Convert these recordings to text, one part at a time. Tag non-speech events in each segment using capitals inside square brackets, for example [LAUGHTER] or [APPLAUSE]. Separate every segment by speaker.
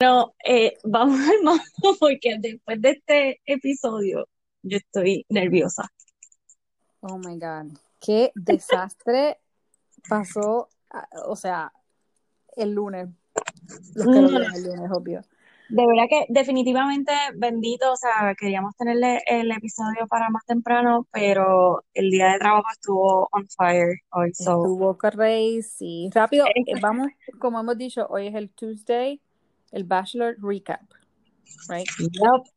Speaker 1: No, eh, [LAUGHS] vamos al mambo porque después de este episodio yo estoy nerviosa.
Speaker 2: Oh my God. Qué desastre pasó, ah, o sea, el lunes. Los que lo el lunes, obvio.
Speaker 1: De verdad que definitivamente bendito, o sea, queríamos tenerle el episodio para más temprano, pero el día de trabajo estuvo on fire hoy. So.
Speaker 2: Estuvo crazy. Rápido, eh, vamos, como hemos dicho, hoy es el Tuesday, el Bachelor Recap, right?
Speaker 1: Yep.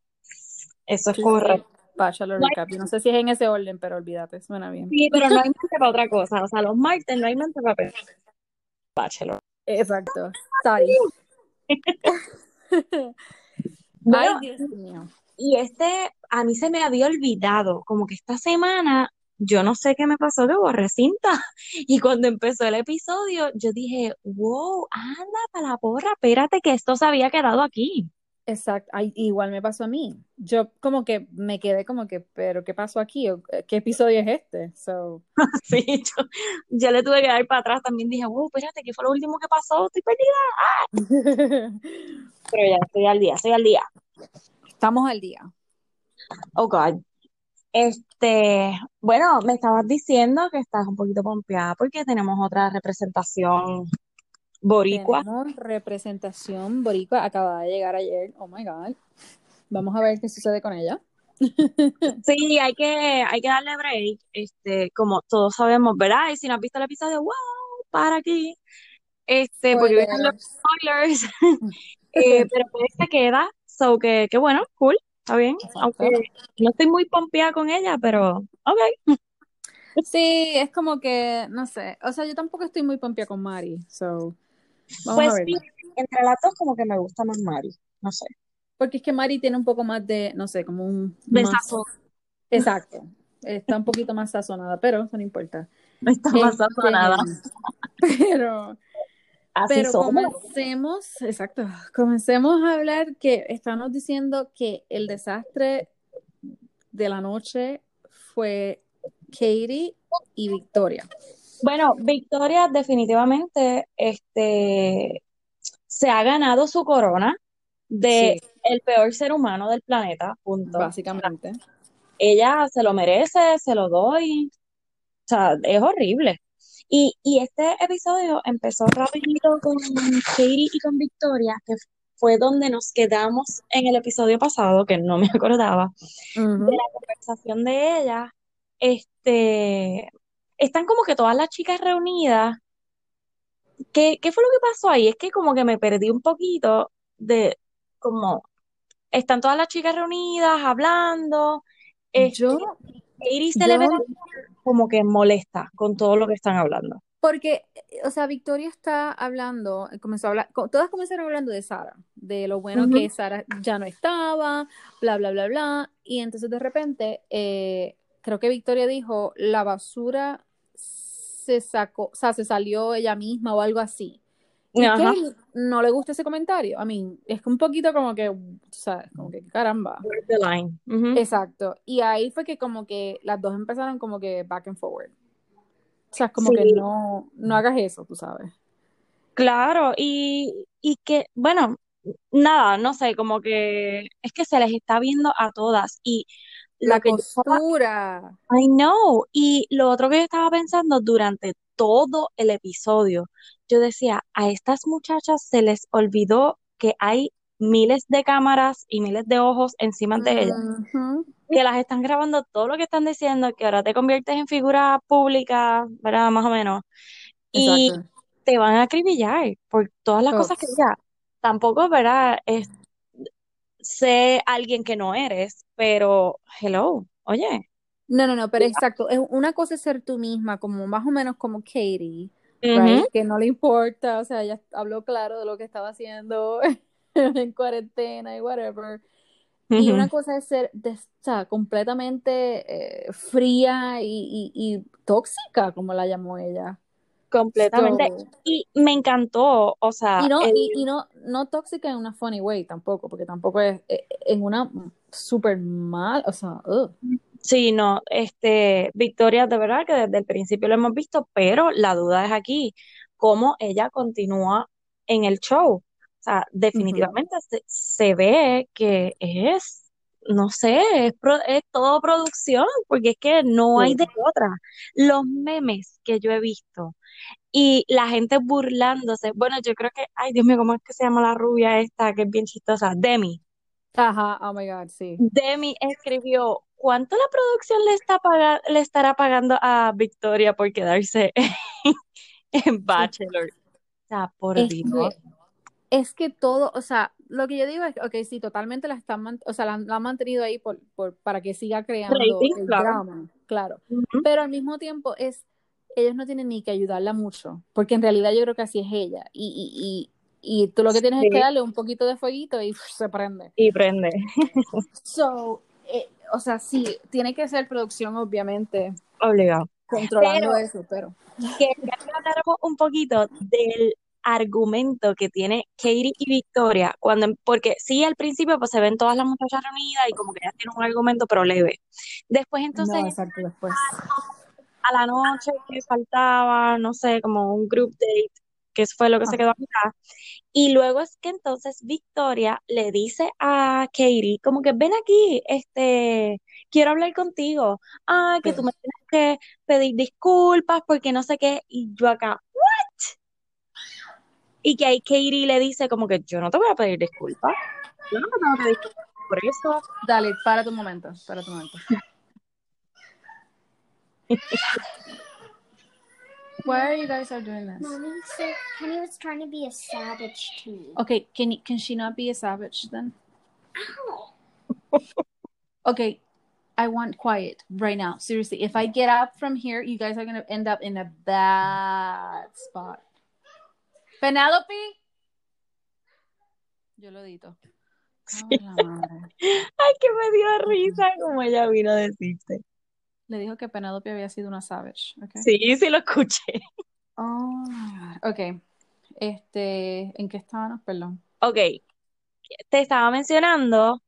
Speaker 1: Eso es correcto.
Speaker 2: Bachelor Recap. Yo no sé si es en ese orden, pero olvídate, suena bien.
Speaker 1: Sí, pero no hay mente para otra cosa. O sea, los martes no hay mente para Bachelor.
Speaker 2: Exacto. Sorry. [LAUGHS]
Speaker 1: Bueno,
Speaker 2: Ay, Dios mío.
Speaker 1: Y este, a mí se me había olvidado, como que esta semana, yo no sé qué me pasó, que borré cinta. [LAUGHS] Y cuando empezó el episodio, yo dije, wow, anda para la porra, espérate que esto se había quedado aquí.
Speaker 2: Exacto, Ay, igual me pasó a mí. Yo como que me quedé como que, pero ¿qué pasó aquí? ¿O ¿Qué episodio es este? So, [LAUGHS]
Speaker 1: Sí, yo, yo le tuve que dar para atrás también, dije, wow, espérate, ¿qué fue lo último que pasó? Estoy perdida. [LAUGHS] Pero ya estoy al día, estoy al día.
Speaker 2: estamos al día.
Speaker 1: Oh, God. Este, bueno, me estabas diciendo que estás un poquito pompeada porque tenemos otra representación boricua.
Speaker 2: Tenemos representación boricua, acaba de llegar ayer. Oh my God. Vamos a ver qué sucede con ella. [LAUGHS]
Speaker 1: Sí, hay que, hay que darle break, este, como todos sabemos, ¿verdad? Y si no has visto el episodio, wow, para aquí. Este, porque vienen los spoilers. [LAUGHS] Eh, pero pues se queda, so que, que bueno, cool, está bien.
Speaker 2: Exacto.
Speaker 1: Aunque no estoy muy pompeada con ella, pero ok.
Speaker 2: Sí, es como que, no sé, o sea, yo tampoco estoy muy pompia con Mari, so, vamos
Speaker 1: Pues
Speaker 2: a
Speaker 1: sí, entre las dos como que me gusta más Mari, no sé.
Speaker 2: Porque es que Mari tiene un poco más de, no sé, como un...
Speaker 1: De
Speaker 2: más-
Speaker 1: sazón.
Speaker 2: Exacto, está un poquito más sazonada, pero eso no importa.
Speaker 1: No está más
Speaker 2: Este,
Speaker 1: sazonada.
Speaker 2: Pero,
Speaker 1: Así
Speaker 2: pero
Speaker 1: somos.
Speaker 2: comencemos, exacto, comencemos a hablar que estamos diciendo que el desastre de la noche fue Katie y Victoria.
Speaker 1: Bueno, Victoria definitivamente este, se ha ganado su corona de
Speaker 2: Sí.
Speaker 1: el peor ser humano del planeta, punto.
Speaker 2: Básicamente.
Speaker 1: Ella se lo merece, se lo doy. O sea, es horrible. Y, y este episodio empezó rapidito con Katie y con Victoria, que fue donde nos quedamos en el episodio pasado, que no me [LAUGHS] acordaba, de la conversación de ella. Este, están como que todas las chicas reunidas. ¿Qué, qué fue lo que pasó ahí? Es que como que me perdí un poquito de como están todas las chicas reunidas hablando. Este,
Speaker 2: Yo,
Speaker 1: Katie se le ve
Speaker 2: yo-
Speaker 1: la cara como que molesta con todo lo que están hablando.
Speaker 2: porque, o sea, Victoria está hablando, comenzó a hablar, todas comenzaron hablando de Sara, de lo bueno que Sara ya no estaba, bla, bla, bla, bla, y entonces de repente, eh, creo que Victoria dijo, la basura se sacó, o sea, se salió ella misma o algo así. Y. Katie no le gusta ese comentario. A mí, es un poquito como que, ¿sabes? Como que caramba. Exacto. Y ahí fue que como que las dos empezaron como que back and forward. O sea, es como
Speaker 1: Sí.
Speaker 2: que no, no hagas eso, tú sabes.
Speaker 1: Claro, y, y que, bueno, nada, no sé, como que es que se les está viendo a todas. Y
Speaker 2: La
Speaker 1: yo
Speaker 2: postura.
Speaker 1: I know, y lo otro que yo estaba pensando durante todo el episodio, yo decía, a estas muchachas se les olvidó que hay miles de cámaras y miles de ojos encima de ellas,
Speaker 2: Ujú.
Speaker 1: que las están grabando todo lo que están diciendo, que ahora te conviertes en figura pública, ¿verdad? Más o menos. Y
Speaker 2: Exacto.
Speaker 1: te van a acribillar por todas las cosas que digas. Tampoco, ¿verdad? Es, sé alguien que no eres, pero hello, oye.
Speaker 2: No, no, no, pero exacto. Es, una cosa es ser tú misma, como más o menos como Katie,
Speaker 1: Ujú.
Speaker 2: right? Que no le importa, o sea, ella habló claro de lo que estaba haciendo [LAUGHS] [LAUGHS] en cuarentena y whatever. Y una cosa es ser de- o sea, completamente eh, fría y, y- y tóxica, como la llamó ella.
Speaker 1: Completamente.
Speaker 2: So,
Speaker 1: Y me encantó, o sea,
Speaker 2: y no,
Speaker 1: el-
Speaker 2: y, y no, no tóxica en una funny way tampoco, porque tampoco es eh, en una súper mal, o sea, ugh.
Speaker 1: sí, no, este, Victoria, de verdad que desde el principio lo hemos visto, pero la duda es aquí, cómo ella continúa en el show, O sea, definitivamente se, se ve que es, no sé, es, pro- es todo producción, porque es que no hay de otra. Los memes que yo he visto y la gente burlándose. Bueno, yo creo que, ay Dios mío, ¿cómo es que se llama la rubia esta que es bien chistosa? Demi.
Speaker 2: Ajá, oh my God, sí.
Speaker 1: Demi escribió, ¿cuánto la producción le está paga- le estará pagando a Victoria por quedarse [LAUGHS] en Bachelor? O sea, por Dios.
Speaker 2: que, es que todo, o sea, lo que yo digo es que, ok, sí, totalmente la están, o sea, la, la han mantenido ahí por, por, para que siga creando
Speaker 1: Rating,
Speaker 2: el
Speaker 1: claro.
Speaker 2: drama, claro.
Speaker 1: Ujú.
Speaker 2: Pero al mismo tiempo es, ellos no tienen ni que ayudarla mucho, porque en realidad yo creo que así es ella. Y, y, y, y tú lo que tienes es
Speaker 1: Sí.
Speaker 2: que darle un poquito de fueguito y se prende.
Speaker 1: Y prende. [LAUGHS]
Speaker 2: So, eh, o sea, sí, tiene que ser producción, obviamente,
Speaker 1: Obligado.
Speaker 2: controlando
Speaker 1: Pero-
Speaker 2: eso, pero.
Speaker 1: Quería que habláramos un poquito del argumento que tiene Katie y Victoria, cuando, porque sí, al principio pues se ven todas las muchachas reunidas y como que ya tienen un argumento, pero leve. Después entonces
Speaker 2: No, exacto, después.
Speaker 1: a la noche que faltaba, no sé, como un group date, que eso fue lo que se
Speaker 2: Ajá.
Speaker 1: quedó acá. Y luego es que entonces Victoria le dice a Katie, como que ven aquí, este, quiero hablar contigo. Ah, que tú
Speaker 2: Sí.
Speaker 1: me tienes que pedir disculpas porque no sé qué. Y yo acá. Y que ahí Katie le dice como que yo no te voy a pedir disculpas. Yo no te tengo que disculpar por eso.
Speaker 2: Dale, para tu momento, para tu momento. Why are you guys are doing this?
Speaker 3: Mommy said Kenny was trying to be a savage to me.
Speaker 2: Okay, can can she not be a savage then?
Speaker 3: Ow.
Speaker 2: Okay, I want quiet right now. Seriously, if I get up from here, you guys are gonna end up in a bad spot. Penelope, yo lo dito.
Speaker 1: Sí.
Speaker 2: Cago en la madre.
Speaker 1: Ay, que me dio risa como ella vino a decirte.
Speaker 2: Le dijo que Penelope había sido una savage. Okay.
Speaker 1: Sí, sí lo escuché.
Speaker 2: Oh my God. Okay. Este, ¿en qué estábamos? Perdón.
Speaker 1: Ok, te estaba mencionando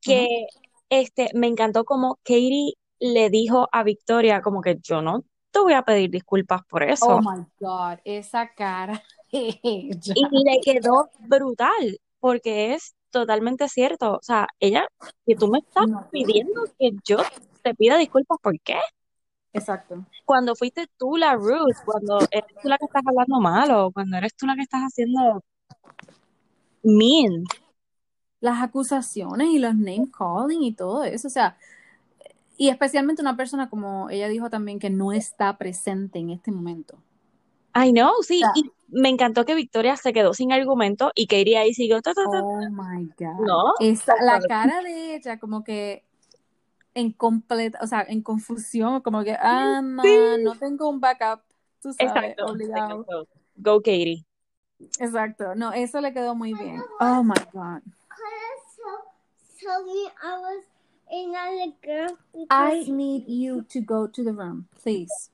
Speaker 1: que este me encantó como Katie le dijo a Victoria como que yo no te voy a pedir disculpas por eso.
Speaker 2: Oh my God, esa cara. [LAUGHS]
Speaker 1: Y le quedó brutal, porque es totalmente cierto. O sea, ella, que tú me estás
Speaker 2: No.
Speaker 1: pidiendo que yo te pida disculpas, ¿por qué?
Speaker 2: Exacto.
Speaker 1: Cuando fuiste tú la rude, cuando eres tú la que estás hablando mal o cuando eres tú la que estás haciendo mean.
Speaker 2: Las acusaciones y los name calling y todo eso, o sea, y especialmente una persona como ella dijo también que no está presente en este momento.
Speaker 1: I know, sí, y me encantó que Victoria se quedó sin argumento y Katie ahí siguió. ta, ta, ta,
Speaker 2: Oh my God.
Speaker 1: No,
Speaker 2: Esa- la cara de ella como que en completa, o sea, en confusión, como que, ah, ma, no tengo un backup, tú sabes,
Speaker 1: Exacto,
Speaker 2: obligado.
Speaker 1: exacto. Go Katie.
Speaker 2: Exacto, no, eso le quedó muy bien. Oh my God.
Speaker 3: So, so me, I was in a girl.
Speaker 2: I need you to go to the room, please.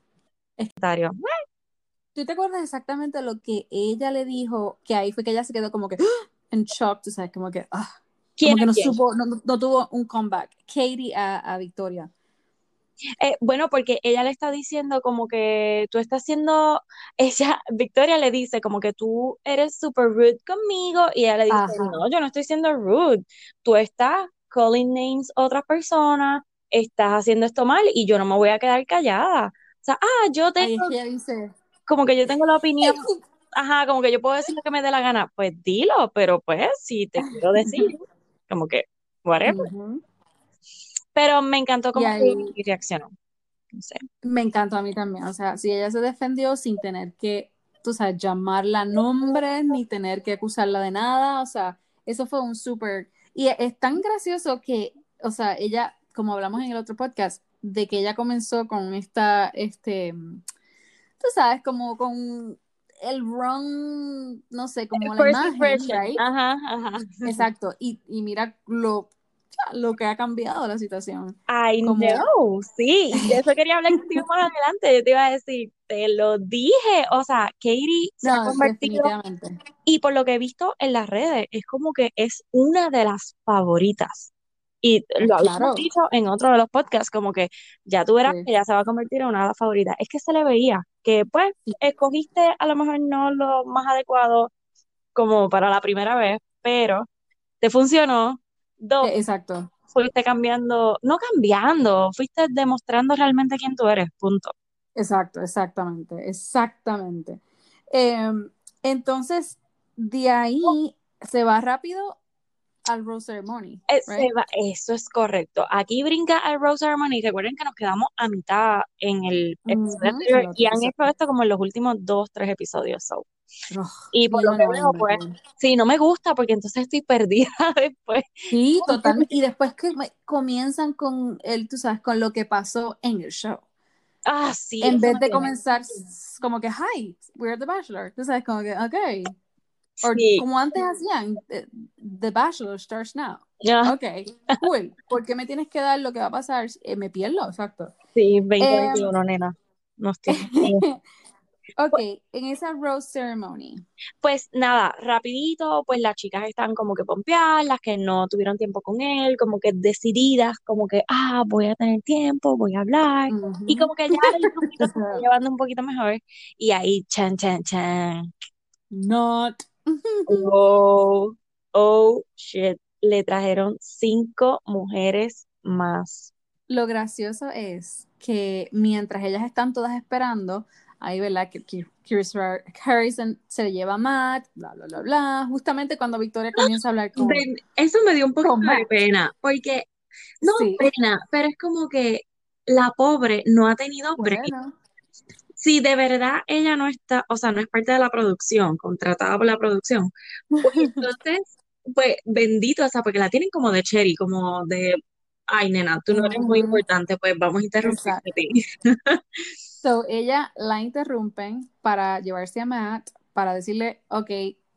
Speaker 2: ¿Tú te acuerdas exactamente lo que ella le dijo? Que ahí fue que ella se quedó como que ¡ah! [GASPS] en shock, tú sabes, como que, ah,
Speaker 1: ¿Quién
Speaker 2: como que
Speaker 1: es
Speaker 2: no
Speaker 1: quién?
Speaker 2: supo, no, no- tuvo un comeback. Katie a, a Victoria.
Speaker 1: Eh, bueno, porque ella le está diciendo como que tú estás siendo, [LAUGHS] ella, Victoria le dice como que tú eres super rude conmigo y ella le dice,
Speaker 2: Ajá.
Speaker 1: no, yo no estoy siendo rude, tú estás calling names a otras personas, estás haciendo esto mal y yo no me voy a quedar callada. O sea, ah, yo
Speaker 2: Ahí es
Speaker 1: tengo,
Speaker 2: que ella dice,
Speaker 1: como que yo tengo la opinión, [LAUGHS] ajá, como que yo puedo decir lo que me dé la gana, pues dilo, pero pues si te quiero decir, como que, whatever.
Speaker 2: Ujú.
Speaker 1: Pero me encantó cómo reaccionó. No sé.
Speaker 2: me encantó a mí también. O sea, si ella se defendió sin tener que, tú sabes, llamarla nombres ni tener que acusarla de nada. O sea, eso fue un súper. Y es tan gracioso que, o sea, ella, como hablamos en el otro podcast, de que ella comenzó con esta, este, tú sabes, como con el wrong, no sé, como la
Speaker 1: First
Speaker 2: imagen, right?
Speaker 1: Ajá, ajá.
Speaker 2: Exacto. Y, y mira lo, lo que ha cambiado la situación.
Speaker 1: I
Speaker 2: Como-
Speaker 1: know, sí, de eso quería hablar contigo más adelante. Yo te iba a decir, te lo dije. O sea, Katie se ha convertido, y por lo que he visto en las redes, es como que es una de las favoritas. Y lo habíamos
Speaker 2: Claro.
Speaker 1: dicho en otro de los podcasts, como que ya tú verás
Speaker 2: Sí.
Speaker 1: que ya se va a convertir en una de las favoritas. Es que se le veía que, pues, escogiste a lo mejor no lo más adecuado, como para la primera vez, pero te funcionó. Dos,
Speaker 2: Eh, Exacto.
Speaker 1: fuiste cambiando, no cambiando, fuiste demostrando realmente quién tú eres, punto.
Speaker 2: Exacto, exactamente, exactamente. Em, entonces, de ahí se va rápido al Rose Ceremony,
Speaker 1: Eh, se
Speaker 2: right?
Speaker 1: va- eso es correcto. Aquí brinca al Rose Ceremony. Recuerden que nos quedamos a mitad en el episodio
Speaker 2: el otro
Speaker 1: y han
Speaker 2: episodio.
Speaker 1: hecho esto como en los últimos dos, tres episodios. so.
Speaker 2: Ugh,
Speaker 1: Y por lo que veo, pues, sí, no me gusta porque entonces estoy [LAUGHS] perdida después.
Speaker 2: Sí, totalmente. Y después que comienzan con el, tú sabes, con lo que pasó en el show.
Speaker 1: Ah, sí,
Speaker 2: En vez de comenzar como que, hi, we're The Bachelor. Tú sabes, como que, ok. O
Speaker 1: Sí,
Speaker 2: como antes hacían, eh, The Bachelor starts now.
Speaker 1: ah,
Speaker 2: Ok, cool. ¿Por qué me tienes que dar lo que va a pasar? Eh, me pierdo, exacto.
Speaker 1: sí,
Speaker 2: Em,
Speaker 1: 2021, nena. Nos [LAUGHS] tiene.
Speaker 2: ok, en esa Rose Ceremony.
Speaker 1: Pues nada, rapidito, pues las chicas están como que pompeadas, las que no tuvieron tiempo con él, como que decididas, como que, ah, voy a tener tiempo, voy a hablar. Y
Speaker 2: Ujú.
Speaker 1: como que ya el grupito [LAUGHS] se está llevando un poquito mejor. Y ahí, chan, chan, chan.
Speaker 2: Not.
Speaker 1: Oh, oh, shit. Le trajeron cinco mujeres más.
Speaker 2: Lo gracioso es que mientras ellas están todas esperando, ahí, ¿verdad? Que que Chris Ra- Harrison se lleva a Matt, bla, bla, bla, bla. Justamente cuando Victoria comienza a hablar [GASPS] con,
Speaker 1: eso me dio un
Speaker 2: con
Speaker 1: de
Speaker 2: Matt.
Speaker 1: pena, porque, no
Speaker 2: Sí,
Speaker 1: pena, pero es como que la pobre no ha tenido break. Si de verdad ella no está, o sea, no es parte de la producción, contratada por la producción, pues [LAUGHS] entonces, pues bendito, o sea, porque la tienen como de cherry, como de, ay, nena, tú no eres muy importante, pues vamos a interrumpirte ti. [LAUGHS]
Speaker 2: So, ella la interrumpen para llevarse a Matt, para decirle, ok,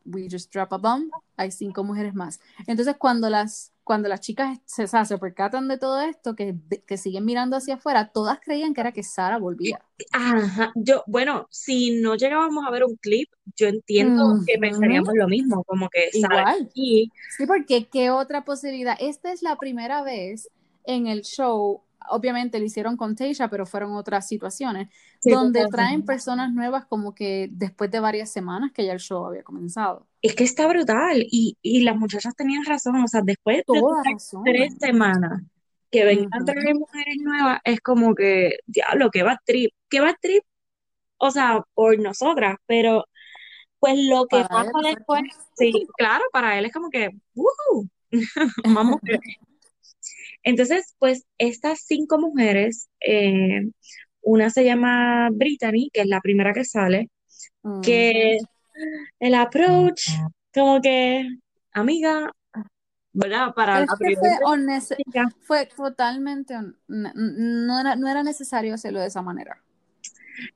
Speaker 2: we just drop a bomb, hay cinco mujeres más. Entonces, cuando las, cuando las chicas se, o sea, se percatan de todo esto, que, que siguen mirando hacia afuera, todas creían que era que Sara volvía.
Speaker 1: Ajá, yo, bueno, si no llegábamos a ver un clip, yo entiendo que
Speaker 2: Ujú,
Speaker 1: pensaríamos lo mismo, como que Sara
Speaker 2: Sí, porque qué otra posibilidad. Esta es la primera vez en el show, obviamente lo hicieron con Tasha, pero fueron otras situaciones,
Speaker 1: sí,
Speaker 2: donde traen personas nuevas como que después de varias semanas que ya el show había comenzado.
Speaker 1: Es que está brutal y, y las muchachas tenían razón, o sea, después de tres semanas que vengan a
Speaker 2: Ujú.
Speaker 1: traer mujeres nuevas, es como que, diablo, que va trip, que va trip, o sea, por nosotras, pero pues lo que
Speaker 2: Para él,
Speaker 1: pasa después,
Speaker 2: exacto.
Speaker 1: sí, claro, para él es como que, ¡woohoo! [LAUGHS] Más mujeres. Entonces, pues estas cinco mujeres, eh, una se llama Brittany, que es la primera que sale, que
Speaker 2: Ujú.
Speaker 1: el approach, como que, amiga, ¿verdad? Para la
Speaker 2: Es que
Speaker 1: primera
Speaker 2: fue, fue totalmente, no era, no era necesario hacerlo de esa manera.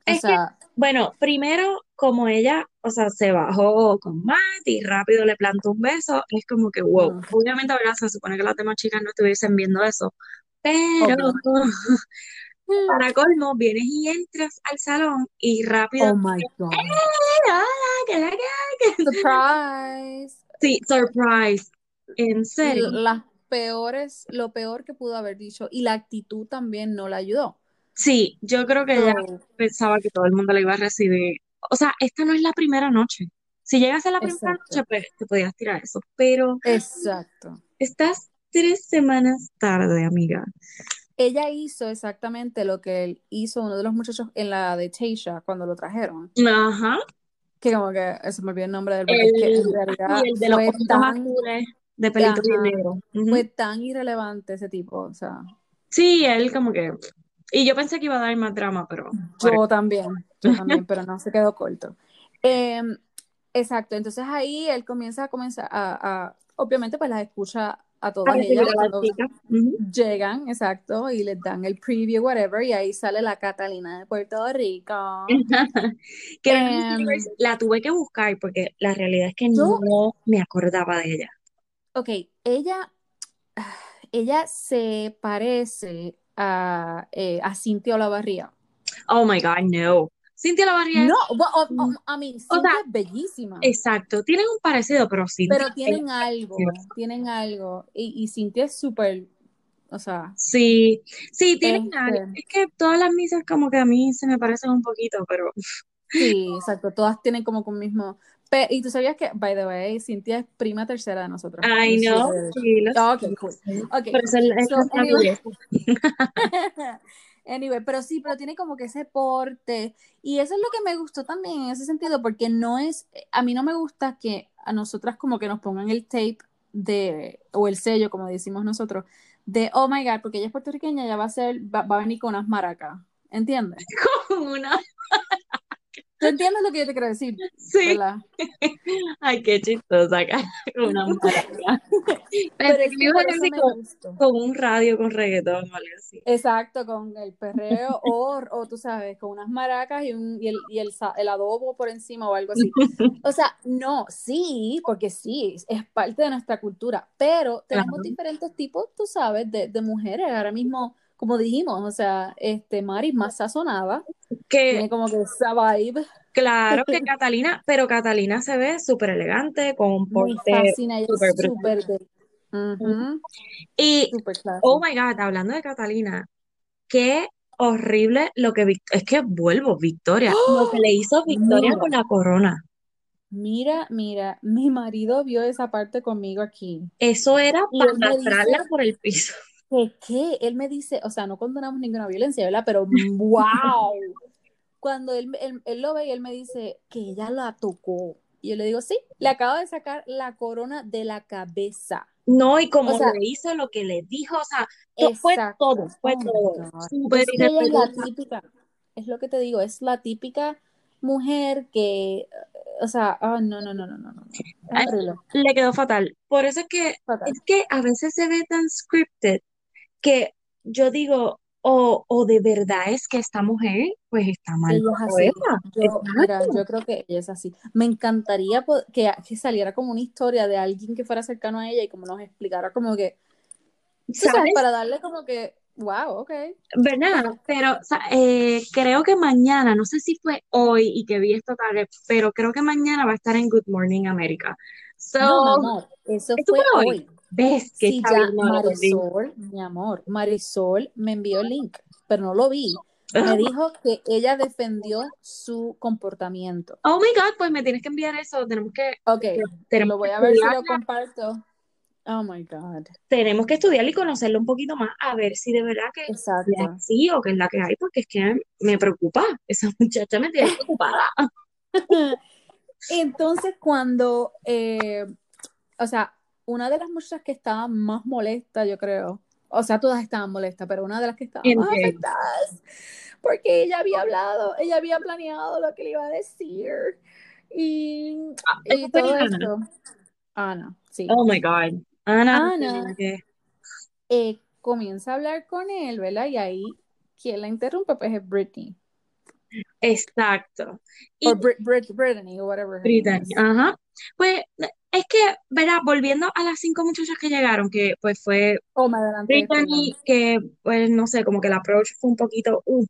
Speaker 2: O
Speaker 1: Es que,
Speaker 2: sea,
Speaker 1: bueno, primero, como ella, o sea, se bajó con Matt y rápido le plantó un beso, es como que, wow.
Speaker 2: mm,
Speaker 1: Obviamente, ¿verdad? Se supone que las demás chicas no estuviesen viendo eso, pero [LAUGHS] para colmo, vienes y entras al salón y rápido,
Speaker 2: Oh my God.
Speaker 1: ¡Eh, hola! ¿qué la que-
Speaker 2: Surprise.
Speaker 1: Sí, surprise. En serio.
Speaker 2: las peores, lo peor que pudo haber dicho, y la actitud también no la ayudó.
Speaker 1: Sí, yo creo que ella pensaba que todo el mundo la iba a recibir. O sea, esta no es la primera noche. Si llegas a la primera noche, pues te podías tirar eso. Pero
Speaker 2: exacto.
Speaker 1: estás tres semanas tarde, amiga.
Speaker 2: Ella hizo exactamente lo que él hizo uno de los muchachos en la de Tasha cuando lo trajeron.
Speaker 1: Ajá.
Speaker 2: Que como que se me olvidó el nombre del que en realidad
Speaker 1: y el de los
Speaker 2: fue tan,
Speaker 1: de pelito
Speaker 2: fue tan irrelevante ese tipo. O sea,
Speaker 1: Sí, él como que... Y yo pensé que iba a dar más drama, pero...
Speaker 2: yo también, yo también, pero no se quedó corto. [LAUGHS] Em, exacto, entonces ahí él comienza a comenzar a, a- obviamente pues las escucha a todas ellas cuando llegan, exacto, y les dan el preview, whatever, y ahí sale la Catalina de Puerto Rico. [LAUGHS]
Speaker 1: Que
Speaker 2: Em,
Speaker 1: la tuve que buscar porque la realidad es que no me acordaba de ella.
Speaker 2: ok, ella, ella se parece a, eh, a Cintia Olavarría.
Speaker 1: Oh my God, no. Cintia Lavarría es,
Speaker 2: No, bueno, o-
Speaker 1: mm,
Speaker 2: o- a mí,
Speaker 1: o sea,
Speaker 2: Cintia es bellísima.
Speaker 1: exacto, tienen un parecido, pero Cintia
Speaker 2: Pero tienen algo, tienen algo. Y, y Cintia es súper, o sea,
Speaker 1: Sí, sí, tienen algo.
Speaker 2: este,
Speaker 1: Es que todas las misas como que a mí se me parecen un poquito, pero
Speaker 2: Sí, exacto. Todas tienen como un mismo. Pe- y tú sabías que, by the way, Cintia es prima tercera de nosotros.
Speaker 1: Ay, no.
Speaker 2: hecho.
Speaker 1: Sí,
Speaker 2: Ah, ok, cool. Ok,
Speaker 1: Por eso el-
Speaker 2: so,
Speaker 1: el-
Speaker 2: anyway. [LAUGHS] Anyway, pero sí, pero tiene como que ese porte. Y eso es lo que me gustó también en ese sentido, porque no es, a mí no me gusta que a nosotras como que nos pongan el tape de, o el sello, como decimos nosotros, de, oh my God, porque ella es puertorriqueña, ya va a ser, va, va a venir con unas maracas. ¿Entiendes? [LAUGHS]
Speaker 1: Con una.
Speaker 2: ¿Tú entiendes lo que yo te quiero decir?
Speaker 1: Sí.
Speaker 2: ¿Verdad? [LAUGHS]
Speaker 1: Ay, qué chistosa. Una [LAUGHS] maraca.
Speaker 2: Pero es
Speaker 1: que
Speaker 2: que
Speaker 1: ibas
Speaker 2: por
Speaker 1: a
Speaker 2: eso
Speaker 1: decir
Speaker 2: me
Speaker 1: con, con un radio con reggaetón o algo así.
Speaker 2: Exacto, con el perreo o, o tú sabes, con unas maracas y, un, y, el, y el, el adobo por encima o algo así. [LAUGHS] O sea, no, sí, porque sí, es parte de nuestra cultura, pero tenemos
Speaker 1: Claro.
Speaker 2: diferentes tipos, tú sabes, de, de mujeres. Ahora mismo, como dijimos, o sea, este Mari más sazonada,
Speaker 1: Que
Speaker 2: tiene como que esa vibe,
Speaker 1: claro que Catalina, pero Catalina se ve súper elegante, con un porte súper.
Speaker 2: Ujú,
Speaker 1: Y, oh my God, hablando de Catalina, qué horrible lo que, es que vuelvo, Victoria, lo que le hizo Victoria
Speaker 2: Mira.
Speaker 1: con la corona.
Speaker 2: Mira, mira, mi marido vio esa parte conmigo aquí.
Speaker 1: Eso era para arrastrarla por el piso.
Speaker 2: ¿Qué, qué? Él me dice, o sea, no condenamos ninguna violencia, ¿verdad? Pero wow. Cuando él, él, él lo ve y él me dice que ella la tocó. Y yo le digo, sí, le acaba de sacar la corona de la cabeza.
Speaker 1: No, y como
Speaker 2: O sea,
Speaker 1: le hizo, lo que le dijo, o sea, fue todo, fue
Speaker 2: Oh
Speaker 1: todo.
Speaker 2: Es que ella es la
Speaker 1: irrespetuosa.
Speaker 2: típica, es lo que te digo, es la típica mujer que, o sea, ah, no, no, no, no, no, no.
Speaker 1: Ay. Le quedó fatal. Por eso es que,
Speaker 2: Fatal.
Speaker 1: es que a veces se ve tan scripted que yo digo, o, o de verdad es que esta mujer, pues está mal
Speaker 2: Ella es así. Yo, mira, yo creo que ella es así. Me encantaría que, que saliera como una historia de alguien que fuera cercano a ella y como nos explicara como que, sabes,
Speaker 1: ¿Sabes?
Speaker 2: para darle como que, wow, ok.
Speaker 1: ¿Verdad? Pero o sea, eh, creo que mañana, no sé si fue hoy y que vi esto tarde, pero creo que mañana va a estar en Good Morning America. So,
Speaker 2: No, mi amor, eso
Speaker 1: ¿esto
Speaker 2: fue
Speaker 1: fue hoy?
Speaker 2: hoy.
Speaker 1: ¿Ves que
Speaker 2: Sí, ya? Marisol, mi amor, Marisol me envió el link, pero no lo vi. Me [LAUGHS] dijo que ella defendió su comportamiento.
Speaker 1: Oh my God, pues me tienes que enviar eso. Tenemos que,
Speaker 2: Ok, lo voy a ver si lo comparto. Oh my God,
Speaker 1: tenemos que estudiarla y conocerlo un poquito más, a ver si de verdad que es
Speaker 2: exacto.
Speaker 1: así o que es la que hay, porque es que me preocupa. Esa [LAUGHS] muchacha me tiene preocupada. [LAUGHS]
Speaker 2: Entonces, cuando, eh, o sea, una de las muchachas que estaba más molesta, yo creo, o sea, todas estaban molestas, pero una de las que estaba
Speaker 1: ¿En
Speaker 2: más afectadas, porque ella había hablado, ella había planeado lo que le iba a decir y,
Speaker 1: Ah,
Speaker 2: y
Speaker 1: ¿Eso fue
Speaker 2: todo
Speaker 1: Ana?
Speaker 2: esto. Ana, sí.
Speaker 1: Oh my God. Ana,
Speaker 2: Ana eh, comienza a hablar con él, ¿verdad? Y ahí, quien la interrumpe, pues es Britney.
Speaker 1: exacto. Y
Speaker 2: O Brit, Brit, Brittany, o whatever
Speaker 1: Brittany, ajá. Pues es que, ¿verdad? Volviendo a las cinco muchachas que llegaron, que pues fue
Speaker 2: Oh, me adelanté, perdón.
Speaker 1: Brittany, que pues no sé, como que el approach fue un poquito, uh,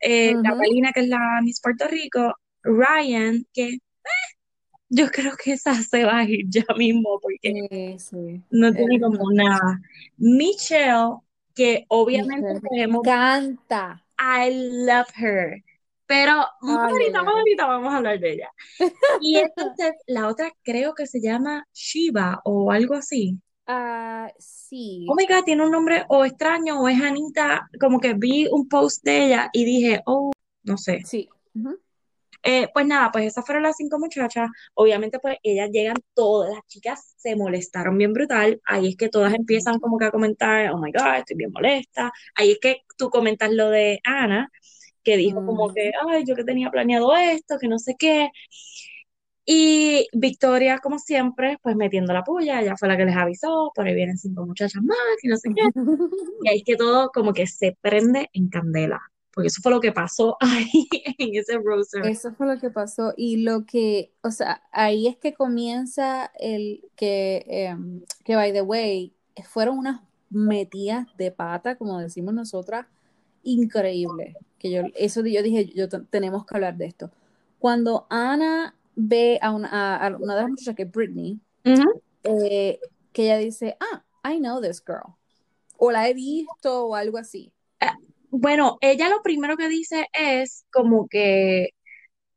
Speaker 1: eh,
Speaker 2: Ujú.
Speaker 1: Catalina, que es la Miss Puerto Rico, Ryan, que eh, yo creo que esa se va a ir ya mismo porque
Speaker 2: Sí, sí.
Speaker 1: no tiene
Speaker 2: Eh,
Speaker 1: como nada. Michelle, que obviamente
Speaker 2: Michelle me encanta.
Speaker 1: I love her. Pero
Speaker 2: Ay,
Speaker 1: ahorita, más ahorita vamos a hablar de ella. Y [LAUGHS] entonces la otra creo que se llama Shiva o algo así.
Speaker 2: Ah, sí.
Speaker 1: Oh my God, tiene un nombre o extraño o es Anita. Como que vi un post de ella y dije, oh, no sé.
Speaker 2: Sí.
Speaker 1: Eh, pues nada, pues esas fueron las cinco muchachas. Obviamente, pues ellas llegan todas, las chicas se molestaron bien brutal. Ahí es que todas empiezan como que a comentar, oh my God, estoy bien molesta. Ahí es que tú comentas lo de Ana, que dijo como
Speaker 2: Ujú.
Speaker 1: que, ay, yo que tenía planeado esto, que no sé qué. Y Victoria, como siempre, pues metiendo la puya, ella fue la que les avisó, por ahí vienen cinco muchachas más, y no sé qué. [LAUGHS] Y ahí es que todo como que se prende en candela, porque eso fue lo que pasó [LAUGHS] ahí en ese roster.
Speaker 2: Eso fue lo que pasó. Y lo que, o sea, ahí es que comienza el que, em, que by the way, fueron unas metidas de pata, como decimos nosotras, increíbles. Que yo, eso yo dije, yo te- tenemos que hablar de esto. Cuando Ana ve a una, a- una de las muchachas que es Britney,
Speaker 1: Ujú.
Speaker 2: eh, que ella dice, ah, I know this girl. O la he visto o algo así.
Speaker 1: Bueno, ella lo primero que dice es como que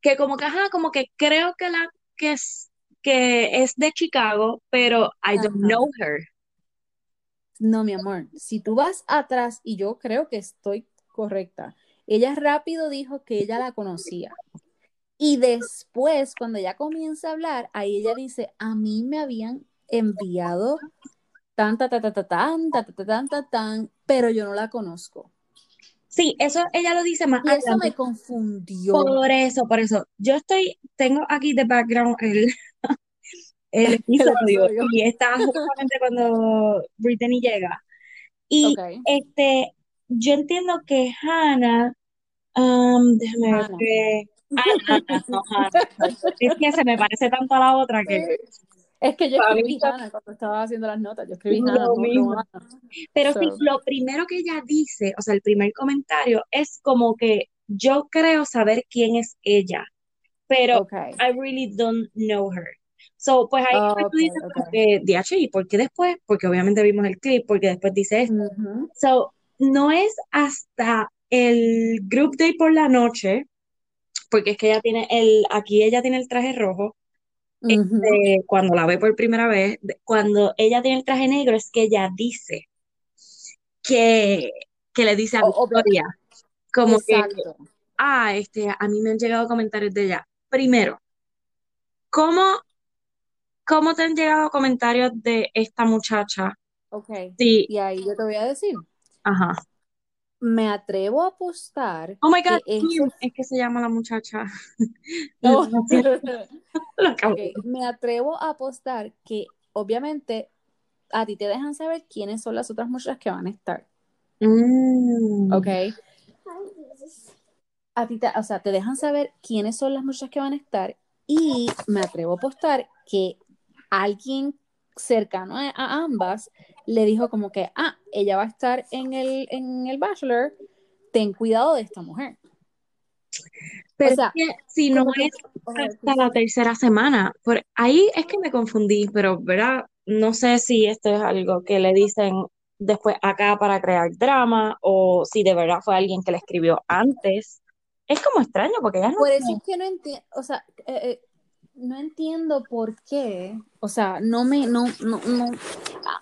Speaker 1: que como que, ajá, como que creo que la que es, que es de Chicago, pero I don't
Speaker 2: Ajá.
Speaker 1: know her.
Speaker 2: No, mi amor, si tú vas atrás, y yo creo que estoy correcta, ella rápido dijo que ella la conocía. Y después, cuando ella comienza a hablar, ahí ella dice, a mí me habían enviado tan, ta, ta, ta, ta, tan, ta, ta, ta, tan, ta, tan, pero yo no la conozco.
Speaker 1: Sí, eso ella lo dice más
Speaker 2: Y eso
Speaker 1: adelante.
Speaker 2: me confundió.
Speaker 1: Por eso, por eso. Yo estoy, tengo aquí de background el, [LAUGHS] el [LAUGHS] episodio y está justamente cuando Brittany llega. Y
Speaker 2: Ok.
Speaker 1: este, yo entiendo que Hannah, um, déjame ver
Speaker 2: Hannah.
Speaker 1: que- Ah, no. [LAUGHS] Es que se me parece tanto a la otra que.
Speaker 2: Es que yo escribí Hannah cuando estaba haciendo las notas. Yo escribí Hannah, no, no.
Speaker 1: Pero sí, lo primero que ella dice, o sea, el primer comentario es como que yo creo saber quién es ella, pero. I really don't know her. So, pues ahí
Speaker 2: Ah,
Speaker 1: después tú dices como
Speaker 2: ok.
Speaker 1: que, DH, ¿y por qué después? Porque obviamente vimos el clip, porque después dice esto. So, no es hasta el group day por la noche, porque es que ella tiene el, aquí ella tiene el traje rojo, este, cuando la ve por primera vez, cuando ella tiene el traje negro, es que ella dice que, que le dice a Victoria, como que, ah, este, a mí me han llegado comentarios de ella. Primero, ¿cómo, cómo te han llegado comentarios de esta muchacha?
Speaker 2: Ok.
Speaker 1: Sí,
Speaker 2: Y ahí yo te voy a decir,
Speaker 1: ajá.
Speaker 2: Me atrevo a apostar
Speaker 1: Oh my
Speaker 2: que
Speaker 1: God, Kim, es que se llama la muchacha. [LAUGHS] No, [LAUGHS] sí, [LAUGHS] lo acabo
Speaker 2: Ok,
Speaker 1: de-
Speaker 2: me atrevo a apostar que obviamente a ti te dejan saber quiénes son las otras muchachas que van a estar,
Speaker 1: Mm.
Speaker 2: ¿ok? A ti te, o sea, te dejan saber quiénes son las muchachas que van a estar y me atrevo a apostar que alguien cercano a, a ambas le dijo como que, ah, ella va a estar en el, en el Bachelor, ten cuidado de esta mujer.
Speaker 1: Pero
Speaker 2: o sea,
Speaker 1: es que si no
Speaker 2: que-
Speaker 1: es hasta la tercera semana, por ahí es que me confundí, pero ¿verdad? No sé si esto es algo que le dicen después acá para crear drama o si de verdad fue alguien que le escribió antes. Es como extraño porque ya no
Speaker 2: Por eso es que no entiendo, o sea, eh, eh, no entiendo por qué, o sea, no me, no, no, no,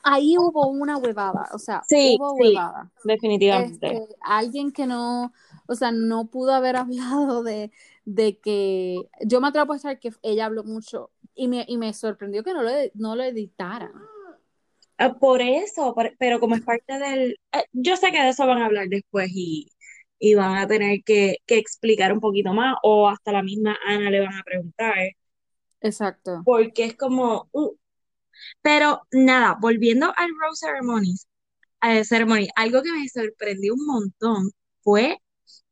Speaker 2: ahí hubo una huevada, o sea,
Speaker 1: Sí,
Speaker 2: hubo
Speaker 1: sí.
Speaker 2: huevada.
Speaker 1: definitivamente.
Speaker 2: Este, alguien que no, o sea, no pudo haber [LAUGHS] hablado de, de que, yo me atrevo a pensar que ella habló mucho y me, y me sorprendió que no lo, no lo editaran.
Speaker 1: Ah, Por eso, por- pero como es parte del... eh, yo sé que de eso van a hablar después y, y van a tener que, que explicar un poquito más o hasta la misma Ana le van a preguntar.
Speaker 2: Exacto.
Speaker 1: porque es como, uh. Pero nada, volviendo al Rose Ceremony, a ceremony, algo que me sorprendió un montón fue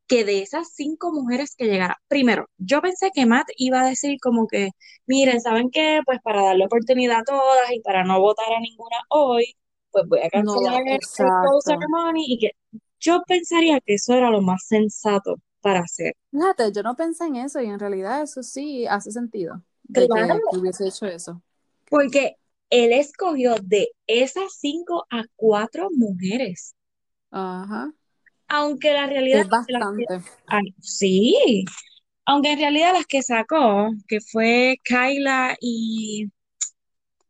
Speaker 1: que de esas cinco mujeres que llegaron, primero, yo pensé que Matt iba a decir como que, miren, ¿saben qué? Pues para darle oportunidad a todas y para no votar a ninguna hoy, pues voy a
Speaker 2: No,
Speaker 1: cancelar el
Speaker 2: exacto.
Speaker 1: Rose Ceremony y que yo pensaría que eso era lo más sensato para hacer.
Speaker 2: Fíjate, yo no pensé en eso y en realidad eso sí hace sentido de
Speaker 1: Claro.
Speaker 2: que hubiese hecho eso.
Speaker 1: Porque él escogió de esas cinco a cuatro mujeres.
Speaker 2: Ajá.
Speaker 1: Aunque la realidad
Speaker 2: Es
Speaker 1: que
Speaker 2: bastante.
Speaker 1: ay, sí, aunque en realidad las que sacó, que fue Kyla y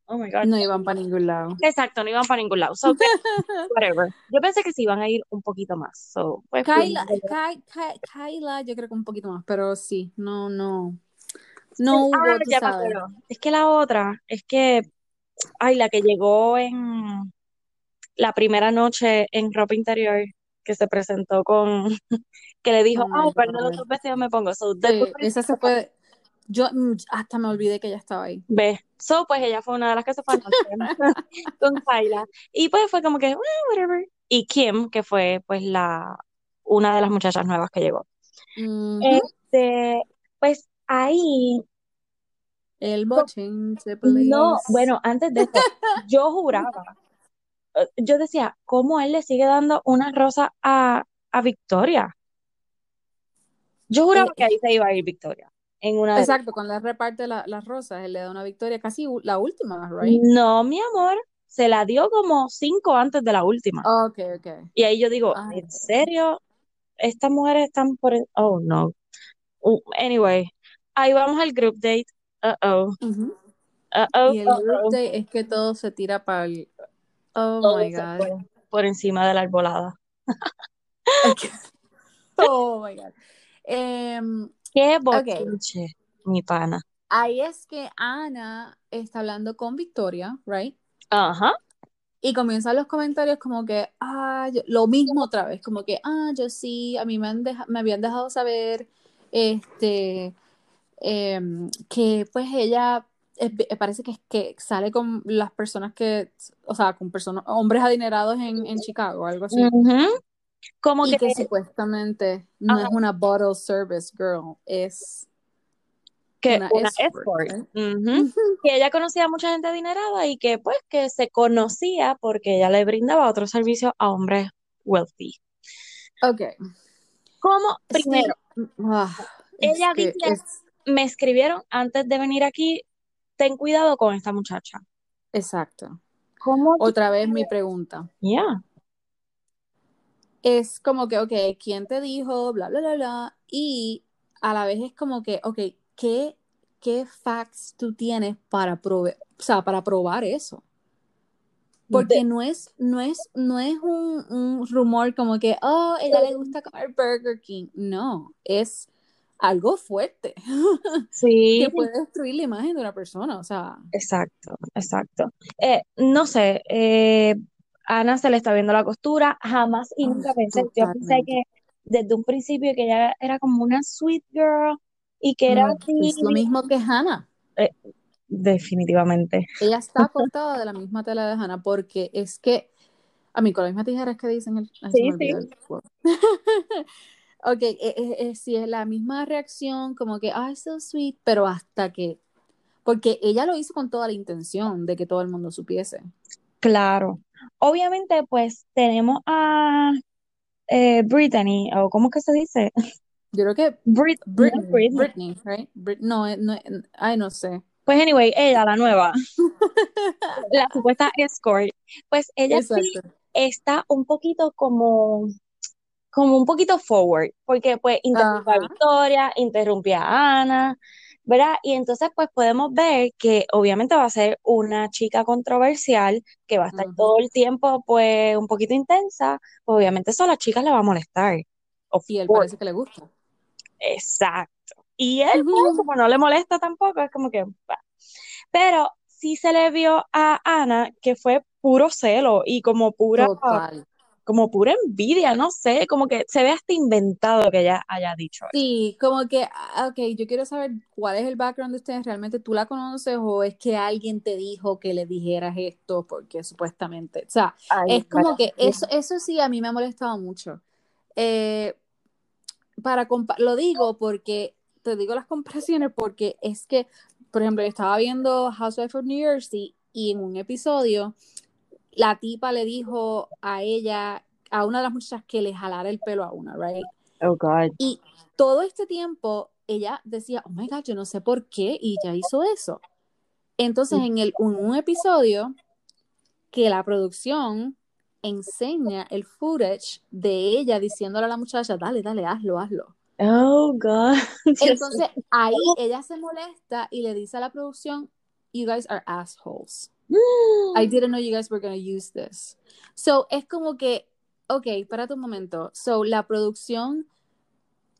Speaker 1: oh my God,
Speaker 2: No iban para ningún lado.
Speaker 1: exacto, no iban para ningún lado. So, [LAUGHS] whatever. Yo pensé que sí iban a ir un poquito más. So, pues,
Speaker 2: Kyla, Kyla, yo creo que un poquito más, pero sí, no, no. No hubo,
Speaker 1: Ah,
Speaker 2: tú sabes.
Speaker 1: Es que la otra, es que, ay, la que llegó en la primera noche en ropa interior, que se presentó con, [LAUGHS] que le dijo,
Speaker 2: Oh
Speaker 1: ah, ¿cuál de los
Speaker 2: God.
Speaker 1: dos vestidos me pongo? So,
Speaker 2: Sí, esa se fue. Yo mm, hasta me olvidé que ella estaba ahí.
Speaker 1: Ve, so pues ella fue una de las que se fue [LAUGHS] [LAUGHS] con Kyla y pues fue como que, "Eh, whatever. Y Kim, que fue pues la, una de las muchachas nuevas que llegó. Este, pues ahí,
Speaker 2: El bochinche,
Speaker 1: no, bueno, antes de eso, [LAUGHS] yo juraba, eh, yo decía, ¿cómo él le sigue dando una rosa a, a Victoria? Yo juraba
Speaker 2: Eh,
Speaker 1: que ahí se iba a ir Victoria, en una de
Speaker 2: Exacto, cuando él reparte la- las rosas, él le da una victoria, casi la última, right?
Speaker 1: No, mi amor, se la dio como cinco antes de la última.
Speaker 2: Ok, ok.
Speaker 1: Y ahí yo digo,
Speaker 2: Ay.
Speaker 1: ¿en serio? Estas mujeres están por... el- Oh, no. Uh, anyway, ahí vamos al group date. Uh-oh.
Speaker 2: Ujú.
Speaker 1: Uh-oh.
Speaker 2: Y el group date es que todo se tira para el... Oh
Speaker 1: Todo
Speaker 2: my God.
Speaker 1: por encima de la arbolada. [LAUGHS]
Speaker 2: Oh my God. Em,
Speaker 1: Qué bochinche, mi pana.
Speaker 2: ahí es que Ana está hablando con Victoria, right?
Speaker 1: Ajá.
Speaker 2: Y comienzan los comentarios como que, ah, yo- lo mismo otra vez, como que, ah, yo sí, a mí me, han me habían dejado saber, este, em, que pues ella eh, eh, parece que, que sale con las personas que, o sea, con personas, hombres adinerados en, en Chicago, algo así.
Speaker 1: Ujú. Como
Speaker 2: Y
Speaker 1: que,
Speaker 2: que supuestamente no es una bottle service girl, es
Speaker 1: que
Speaker 2: una
Speaker 1: una
Speaker 2: escort?
Speaker 1: Ujú. Que ella conocía a mucha gente adinerada y que pues que se conocía porque ella le brindaba otros servicios a hombres wealthy.
Speaker 2: Ok.
Speaker 1: Como primero,
Speaker 2: Ah, es
Speaker 1: Ella dice-
Speaker 2: es-
Speaker 1: me escribieron antes de venir aquí, ten cuidado con esta muchacha.
Speaker 2: exacto.
Speaker 1: ¿Cómo?
Speaker 2: Otra vez mi pregunta.
Speaker 1: Ya.
Speaker 2: es como que, ok, ¿quién te dijo? Bla, bla, bla, bla. Y a la vez es como que, ok, ¿qué, qué facts tú tienes para, prove- o sea, para probar eso? Porque no es, no es, no es un, un rumor como que, oh, ella le gusta comer Burger King. No, es algo fuerte [LAUGHS]
Speaker 1: Sí.
Speaker 2: que puede destruir la imagen de una persona. O sea,
Speaker 1: Exacto, exacto. Eh, no sé, eh, Ana se le está viendo la costura, jamás y nunca pensé, yo pensé que desde un principio que ella era como una sweet girl y que era así,
Speaker 2: es lo mismo que Hannah.
Speaker 1: definitivamente.
Speaker 2: Ella está [LAUGHS] cortada de la misma tela de Hannah porque es que, a mí con las mismas tijeras que dicen el,
Speaker 1: Sí, sí.
Speaker 2: el. [LAUGHS] Ok, eh, eh, sí es la misma reacción, como que, ay, so sweet, pero hasta que, porque ella lo hizo con toda la intención de que todo el mundo supiese.
Speaker 1: Claro. Obviamente, pues tenemos a eh, Brittany, o ¿cómo que se dice?
Speaker 2: Yo creo que
Speaker 1: Brit,
Speaker 2: Britney,
Speaker 1: Britney.
Speaker 2: Britney, right? Brit- no, eh, no, eh, ay, no sé.
Speaker 1: Pues anyway, ella, la nueva, [LAUGHS] la supuesta escort, pues ella sí está un poquito como, como un poquito forward, porque pues interrumpe a. Victoria, interrumpe a Ana, ¿verdad? Y entonces pues podemos ver que obviamente va a ser una chica controversial, que va a estar todo el tiempo pues un poquito intensa, pues obviamente eso a las chicas le va a molestar. Of
Speaker 2: Y él
Speaker 1: course.
Speaker 2: parece que le gusta.
Speaker 1: Exacto. Y él, pues, como no le molesta tampoco, es como que... bah. Pero sí se le vio a Ana que fue puro celo y como pura,
Speaker 2: Total.
Speaker 1: Como pura envidia, no sé, como que se ve hasta inventado que ella haya dicho eso.
Speaker 2: Sí, como que, ah, ok, yo quiero saber cuál es el background de ustedes. ¿Realmente tú la conoces o es que alguien te dijo que le dijeras esto porque supuestamente, o sea,
Speaker 1: Ay,
Speaker 2: es como que eso, eso sí a mí me ha molestado mucho. Eh, para lo digo porque, te digo las [LAUGHS] comparaciones porque es que, por ejemplo, yo estaba viendo Housewife of New Jersey y en un episodio la tipa le dijo a ella, a una de las muchachas que le jalara el pelo a una, right?
Speaker 1: Oh, God.
Speaker 2: Y todo este tiempo ella decía, oh my God, yo no sé por qué, y ya hizo eso. Entonces, en, el, en un episodio que la producción enseña el footage de ella diciéndole a la muchacha, dale, dale, hazlo, hazlo.
Speaker 1: Oh, God. [LAUGHS]
Speaker 2: Entonces, ahí ella se molesta y le dice a la producción, you guys are assholes. I [GASPS] didn't know you guys were going to use this. So, es como que, ok, espérate un momento. So, la producción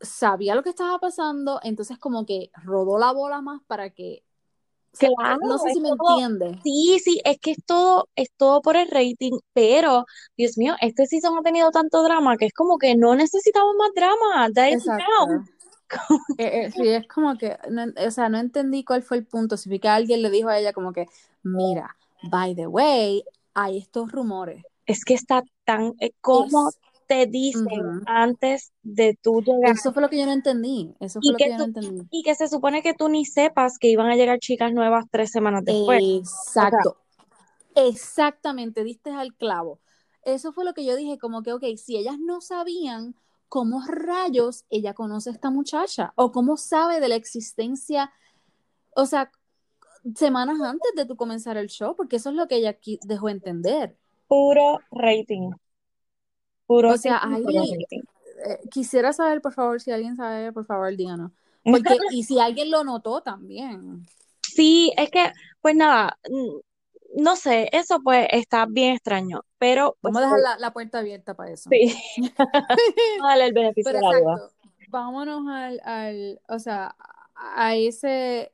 Speaker 2: sabía lo que estaba pasando, entonces como que rodó la bola más para que... o sea,
Speaker 1: Claro,
Speaker 2: no sé si me
Speaker 1: todo-
Speaker 2: entiendes.
Speaker 1: Sí, sí, es que es todo, es todo por el rating, pero, Dios mío, este season ha tenido tanto drama que es como que no necesitamos más drama, that.
Speaker 2: Exacto. [LAUGHS] Eh, eh, sí, es como que, no, o sea, no entendí cuál fue el punto. Si fue que alguien le dijo a ella como que, mira, by the way, hay estos rumores.
Speaker 1: Es que está tan, eh, ¿cómo
Speaker 2: Es-
Speaker 1: te dicen antes de tú llegar?
Speaker 2: Eso fue lo que yo no entendí. Eso fue lo
Speaker 1: que
Speaker 2: que yo no entendí.
Speaker 1: Y que se supone que tú ni sepas que iban a llegar chicas nuevas tres semanas después.
Speaker 2: Exacto. Exactamente, diste al clavo. Eso fue lo que yo dije, como que, ok, si ellas no sabían, ¿cómo rayos ella conoce a esta muchacha? ¿O cómo sabe de la existencia? O sea, semanas antes de tú comenzar el show, porque eso es lo que ella qui- dejó entender.
Speaker 1: Puro rating. Puro
Speaker 2: O sea, ahí-
Speaker 1: rating.
Speaker 2: Eh, quisiera saber, por favor, si alguien sabe, por favor, díganos. [LAUGHS] Porque, y si alguien lo notó también.
Speaker 1: Sí, es que, pues nada, mm, no sé, eso pues está bien extraño, pero pues,
Speaker 2: Vamos a dejar la, la puerta abierta para eso.
Speaker 1: sí. Vamos a darle el beneficio
Speaker 2: Pero
Speaker 1: de la duda.
Speaker 2: vámonos al, al, o sea, a ese,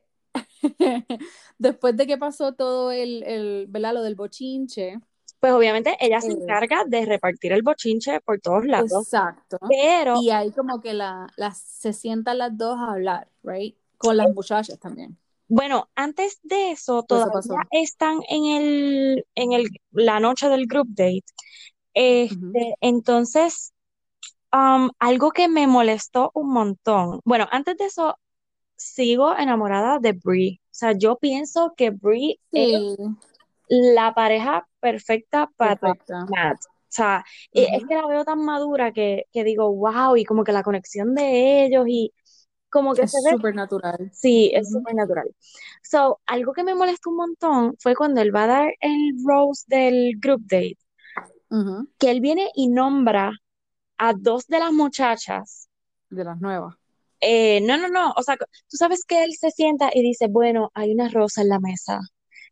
Speaker 2: [LAUGHS] después de que pasó todo el, el, ¿verdad? Lo del bochinche,
Speaker 1: Pues obviamente ella se
Speaker 2: Eh.
Speaker 1: encarga de repartir el bochinche por todos lados,
Speaker 2: exacto,
Speaker 1: pero
Speaker 2: y ahí como que la, las se sientan las dos a hablar, right? Con las muchachas también.
Speaker 1: bueno, antes de eso, todavía están en el, en el, la noche del group date. Este, entonces, um, algo que me molestó un montón. Bueno, antes de eso, sigo enamorada de Brie. O sea, yo pienso que Brie es la pareja perfecta para
Speaker 2: perfecta.
Speaker 1: Matt. O sea, eh, es que la veo tan madura que, que digo, wow, y como que la conexión de ellos y como que
Speaker 2: Es súper natural.
Speaker 1: sí, es
Speaker 2: Ujú.
Speaker 1: súper natural. So, algo que me molestó un montón fue cuando él va a dar el rose del group date, que él viene y nombra a dos de las muchachas.
Speaker 2: De las nuevas.
Speaker 1: Eh, no, no, no, o sea, tú sabes que él se sienta y dice, bueno, hay una rosa en la mesa.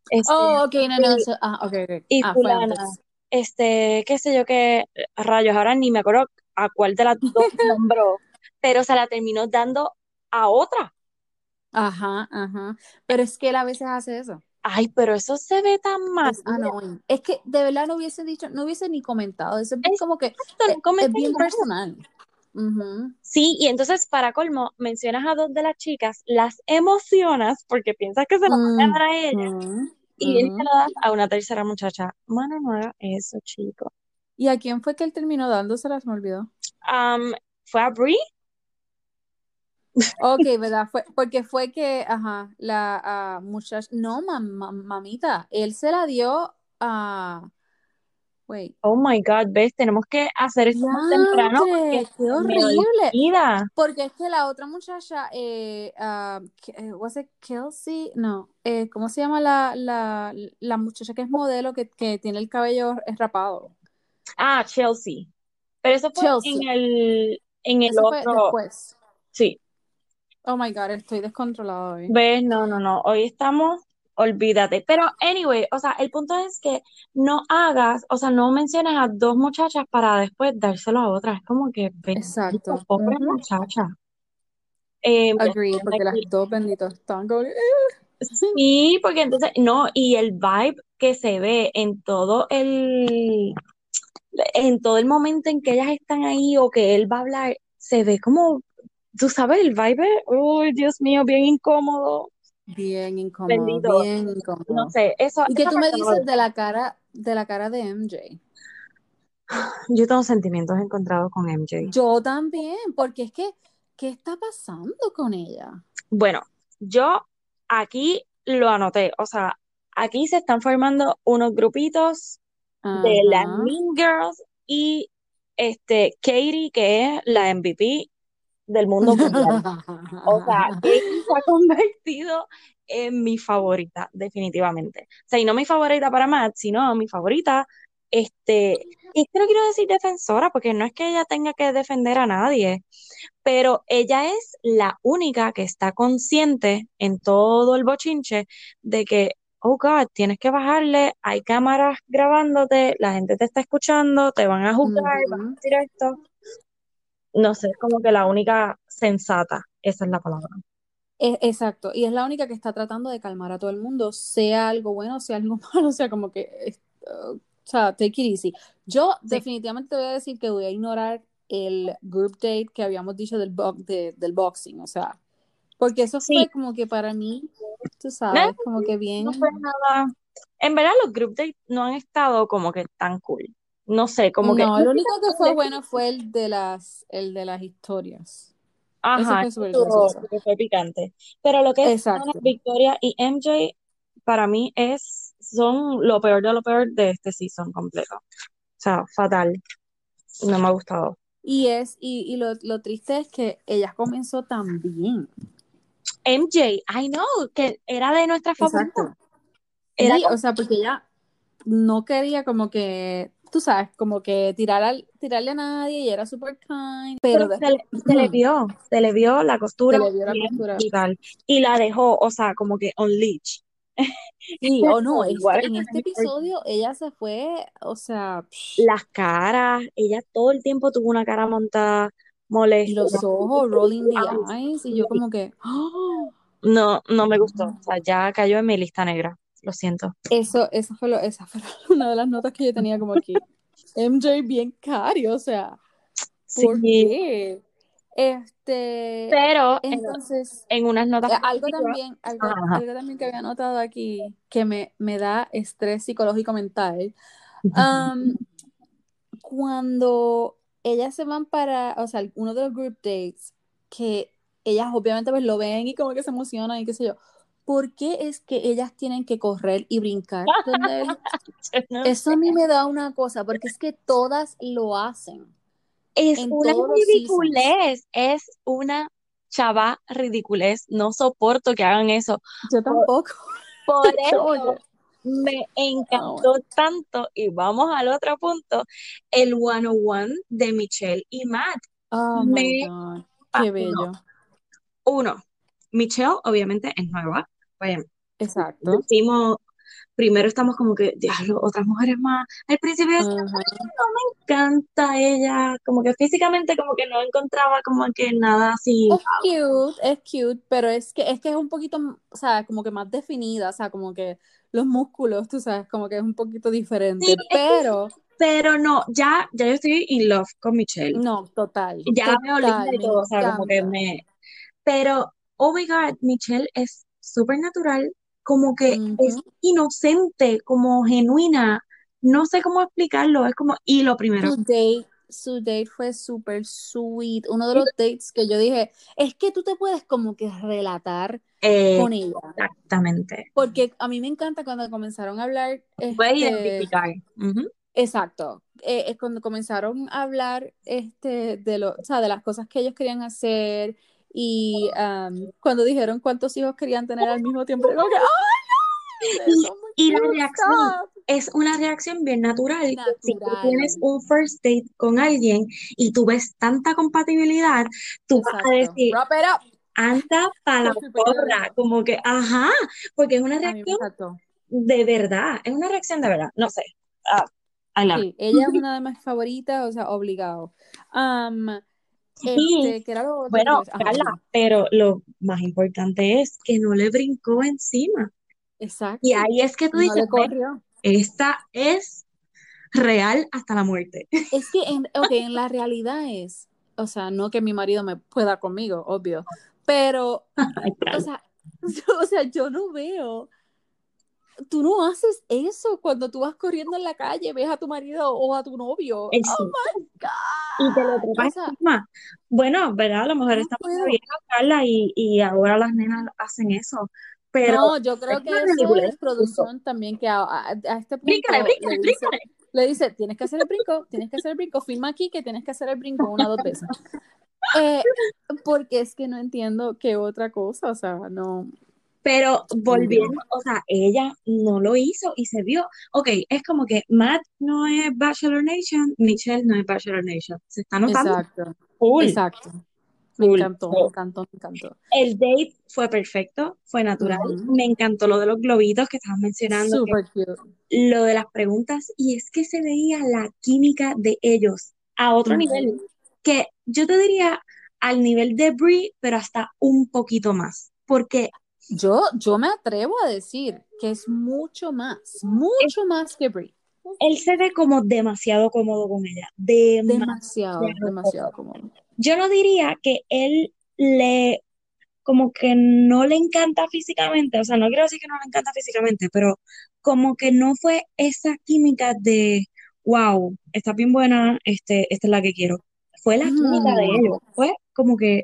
Speaker 1: Este,
Speaker 2: Oh, ok, no, no,
Speaker 1: y-
Speaker 2: eso- ah, ok, ok.
Speaker 1: y
Speaker 2: Ah,
Speaker 1: fulana, este, qué sé yo qué rayos, ahora ni me acuerdo a cuál de las dos [LAUGHS] nombró, pero se la terminó dando a otra.
Speaker 2: Ajá, ajá. Pero es que él a veces hace eso.
Speaker 1: Ay, pero eso se ve tan mal.
Speaker 2: Es annoying. Es que de verdad no hubiese dicho, no hubiese ni comentado. Eso es
Speaker 1: Es-
Speaker 2: como que es, es bien
Speaker 1: nada. Sí, y entonces para colmo, mencionas a dos de las chicas, las emocionas porque piensas que se las van a dar a ella
Speaker 2: Ujú,
Speaker 1: y
Speaker 2: ujú.
Speaker 1: se la das a una tercera muchacha. Mano, no haga eso, chico.
Speaker 2: ¿Y a quién fue que él terminó dándoselas? Me olvidó.
Speaker 1: ¿fue a Brie?
Speaker 2: Ok, [LAUGHS] ¿verdad? Fue, porque fue que, ajá, la ah, muchacha, no, mam- mam- mamita, él se la dio a, wait,
Speaker 1: Oh my God, ves, tenemos que hacer esto más temprano porque.
Speaker 2: ¡Qué horrible! Porque es que la otra muchacha, eh, eh, was it Kelsey? No, eh, ¿cómo se llama la, la, la muchacha que es modelo que, que tiene el cabello rapado?
Speaker 1: Ah, Chelsea. Pero eso fue
Speaker 2: Chelsea.
Speaker 1: en el, en el
Speaker 2: Eso fue
Speaker 1: otro.
Speaker 2: después.
Speaker 1: Sí.
Speaker 2: Oh my God, estoy descontrolada hoy.
Speaker 1: ¿Ves? No, no, no. Hoy estamos, olvídate. Pero, anyway, o sea, el punto es que no hagas, o sea, no menciones a dos muchachas para después dárselo a otras. Es como que,
Speaker 2: Exacto.
Speaker 1: pobre
Speaker 2: Ujú.
Speaker 1: muchacha. Eh, mira,
Speaker 2: Agree,
Speaker 1: estoy
Speaker 2: porque las dos benditas están como...
Speaker 1: Sí, porque entonces, no, y el vibe que se ve en todo el, en todo el momento en que ellas están ahí o que él va a hablar, se ve como, tú sabes, el vibe, uy, Dios mío, bien incómodo.
Speaker 2: Bien incómodo,
Speaker 1: Bendito.
Speaker 2: bien
Speaker 1: No sé, eso,
Speaker 2: ¿Y qué tú me
Speaker 1: no
Speaker 2: dices de la cara, de la cara de MJ?
Speaker 1: Yo tengo sentimientos encontrados con MJ.
Speaker 2: Yo también, porque es que, ¿qué está pasando con ella?
Speaker 1: Bueno, yo aquí lo anoté, o sea, aquí se están formando unos grupitos de las. Mean Girls y este Katie, que es la MVP del mundo mundial. O sea, [LAUGHS] Katie se ha convertido en mi favorita, definitivamente. O sea, y no mi favorita para Matt, sino mi favorita, este, y es que no quiero decir defensora, porque no es que ella tenga que defender a nadie, pero ella es la única que está consciente en todo el bochinche de que, oh God, tienes que bajarle, hay cámaras grabándote, la gente te está escuchando, te van a juzgar, van a decir esto. No sé, es como que la única sensata, esa es la palabra.
Speaker 2: E- Exacto, y es la única que está tratando de calmar a todo el mundo, sea algo bueno, sea algo [LAUGHS] malo, sea, como que, uh, o sea, take it easy. Yo
Speaker 1: Sí.
Speaker 2: definitivamente te voy a decir que voy a ignorar el group date que habíamos dicho del, bo- de- del boxing, o sea, porque eso
Speaker 1: Sí,
Speaker 2: fue como que para mí, tú
Speaker 1: no,
Speaker 2: sabes, como que bien,
Speaker 1: no fue nada. En verdad, los group dates no han estado como que tan cool. No sé, como que.
Speaker 2: no, lo único que fue bueno fue el de las, el de las historias.
Speaker 1: Ajá, eso estuvo- que fue picante. Pero lo que es. Victoria y MJ, para mí es, son lo peor de lo peor de este season completo. O sea, fatal. No me ha gustado.
Speaker 2: Y es, y, y lo, lo triste es que ella comenzó tan bien.
Speaker 1: MJ, I know, que era de nuestra favorita.
Speaker 2: Exacto.
Speaker 1: Era
Speaker 2: Sí,
Speaker 1: como-
Speaker 2: o sea, porque ella no quería como que tú sabes, como que tirar al, tirarle a nadie y era súper kind, pero,
Speaker 1: Pero se, le, se le vio, se le vio la costura
Speaker 2: Se le vio la
Speaker 1: bien
Speaker 2: costura.
Speaker 1: y tal. Y la dejó, o sea, como que on leash. [LAUGHS]
Speaker 2: Sí, o no, [LAUGHS]
Speaker 1: What
Speaker 2: este- en este [LAUGHS] episodio ella se fue, o sea,
Speaker 1: Las caras, ella todo el tiempo tuvo una cara montada, molesta.
Speaker 2: los ojos, rolling the eyes, y yo como que, ¡ah! [GASPS]
Speaker 1: No, no me gustó. O sea, ya cayó en mi lista negra. Lo siento.
Speaker 2: Eso, eso fue lo, esa fue [LAUGHS] una de las notas que yo tenía como aquí. [LAUGHS] MJ bien cari, o sea, ¿por
Speaker 1: Sí,
Speaker 2: qué? Este,
Speaker 1: pero en,
Speaker 2: entonces,
Speaker 1: en unas notas
Speaker 2: eh, algo también, algo, también que había notado aquí que me, me da estrés psicológico mental. Am, [LAUGHS] cuando ellas se van para, o sea, uno de los group dates, que ellas obviamente pues lo ven y como que se emocionan y qué sé yo. ¿Por qué es que ellas tienen que correr y brincar [LAUGHS] Eso a mí me da una cosa, porque es que todas lo hacen.
Speaker 1: Es una ridiculez, es una chava ridiculez. No soporto que hagan eso.
Speaker 2: Yo tampoco.
Speaker 1: Por [LAUGHS]
Speaker 2: Como
Speaker 1: eso me encantó tanto. Y vamos al otro punto, el one-on-one de Michelle y Matt.
Speaker 2: Oh
Speaker 1: Me
Speaker 2: qué bello.
Speaker 1: Uno, Michelle obviamente es nueva.
Speaker 2: Exacto.
Speaker 1: decimos, primero estamos como que, diablo, otras mujeres más. Al principio decía,
Speaker 2: Ajá.
Speaker 1: me encanta ella, como que físicamente como que no encontraba como que nada así.
Speaker 2: Es cute, es cute, pero es que es que es un poquito, o sea, como que más definida, o sea, como que los músculos, tú sabes, como que es un poquito diferente,
Speaker 1: Sí, es que-
Speaker 2: pero
Speaker 1: Pero no, ya, ya yo estoy in love con Michelle.
Speaker 2: no, total,
Speaker 1: Ya
Speaker 2: total, me
Speaker 1: todo, o sea, como que me... Pero, oh my God, Michelle es súper natural, como que es inocente, como genuina. No sé cómo explicarlo, es como... Y lo primero,
Speaker 2: Su date, su date fue súper sweet, uno de los dates que yo dije, es que tú te puedes como que relatar
Speaker 1: eh,
Speaker 2: con ella,
Speaker 1: exactamente.
Speaker 2: porque a mí me encanta cuando comenzaron a hablar,
Speaker 1: Puedes
Speaker 2: este,
Speaker 1: identificar.
Speaker 2: Exacto. Eh, es cuando comenzaron a hablar este, de, lo, o sea, de las cosas que ellos querían hacer y am, cuando dijeron cuántos hijos querían tener al mismo tiempo, como que, son muy
Speaker 1: Y la reacción
Speaker 2: stop".
Speaker 1: es una reacción bien natural. que Si tú
Speaker 2: Natural.
Speaker 1: tienes un first date con alguien y tú ves tanta compatibilidad, tú vas a
Speaker 2: Exacto.
Speaker 1: decir, anda para la porra, como que, ajá, porque es una reacción de verdad, es una reacción de verdad, no sé. Ah.
Speaker 2: Sí, ella es [LAUGHS] una de mis favoritas, o sea, obligado. Am,
Speaker 1: Y,
Speaker 2: este, lo
Speaker 1: bueno, Carla, pero lo más importante es que no le brincó encima.
Speaker 2: Exacto.
Speaker 1: Y ahí es que tú dices,
Speaker 2: le
Speaker 1: "Ve,
Speaker 2: corrió.
Speaker 1: esta es real hasta la muerte. [LAUGHS]
Speaker 2: Es que, en, ok, en la realidad es, o sea, no que mi marido me pueda conmigo, obvio, pero, o sea, [LAUGHS] o sea, yo no veo, tú no haces eso cuando tú vas corriendo en la calle, ves a tu marido o a tu novio.
Speaker 1: Él
Speaker 2: Oh my
Speaker 1: Y te lo
Speaker 2: God. O sea.
Speaker 1: Bueno, ¿verdad? A lo mejor
Speaker 2: no
Speaker 1: estamos bien Carla, y, y ahora las nenas hacen eso. Pero
Speaker 2: No, yo creo que eso es producción también que a, a- a este
Speaker 1: Bríncale,
Speaker 2: punto
Speaker 1: bríncale,
Speaker 2: le dice,
Speaker 1: bríncale.
Speaker 2: le dice, tienes que hacer el brinco, tienes que hacer el brinco, firma aquí que tienes que hacer el brinco una o dos veces. Eh, porque es que no entiendo qué otra cosa, o sea, no.
Speaker 1: Pero volviendo, o sea, ella no lo hizo y se vio. Ok, es como que Matt no es Bachelor Nation, Michelle no es Bachelor Nation. Se está notando
Speaker 2: Exacto,
Speaker 1: full,
Speaker 2: exacto. Me encantó, me encantó, me encantó.
Speaker 1: El date fue perfecto, fue natural. Me encantó lo de los globitos que estabas mencionando,
Speaker 2: Super cute.
Speaker 1: lo de las preguntas, y es que se veía la química de ellos a otro nivel, que yo te diría al nivel de Brie, pero hasta un poquito más, porque
Speaker 2: Yo, yo me atrevo a decir que es mucho más, mucho más que Brie.
Speaker 1: él se ve como demasiado cómodo con ella, demasiado
Speaker 2: Demasiado, demasiado cómodo.
Speaker 1: Yo no diría que él le, como que no le encanta físicamente, o sea, no quiero decir que no le encanta físicamente, pero como que no fue esa química de, wow, está bien buena, este, esta es la que quiero. Fue la química de
Speaker 2: Mm.
Speaker 1: ellos, fue como que,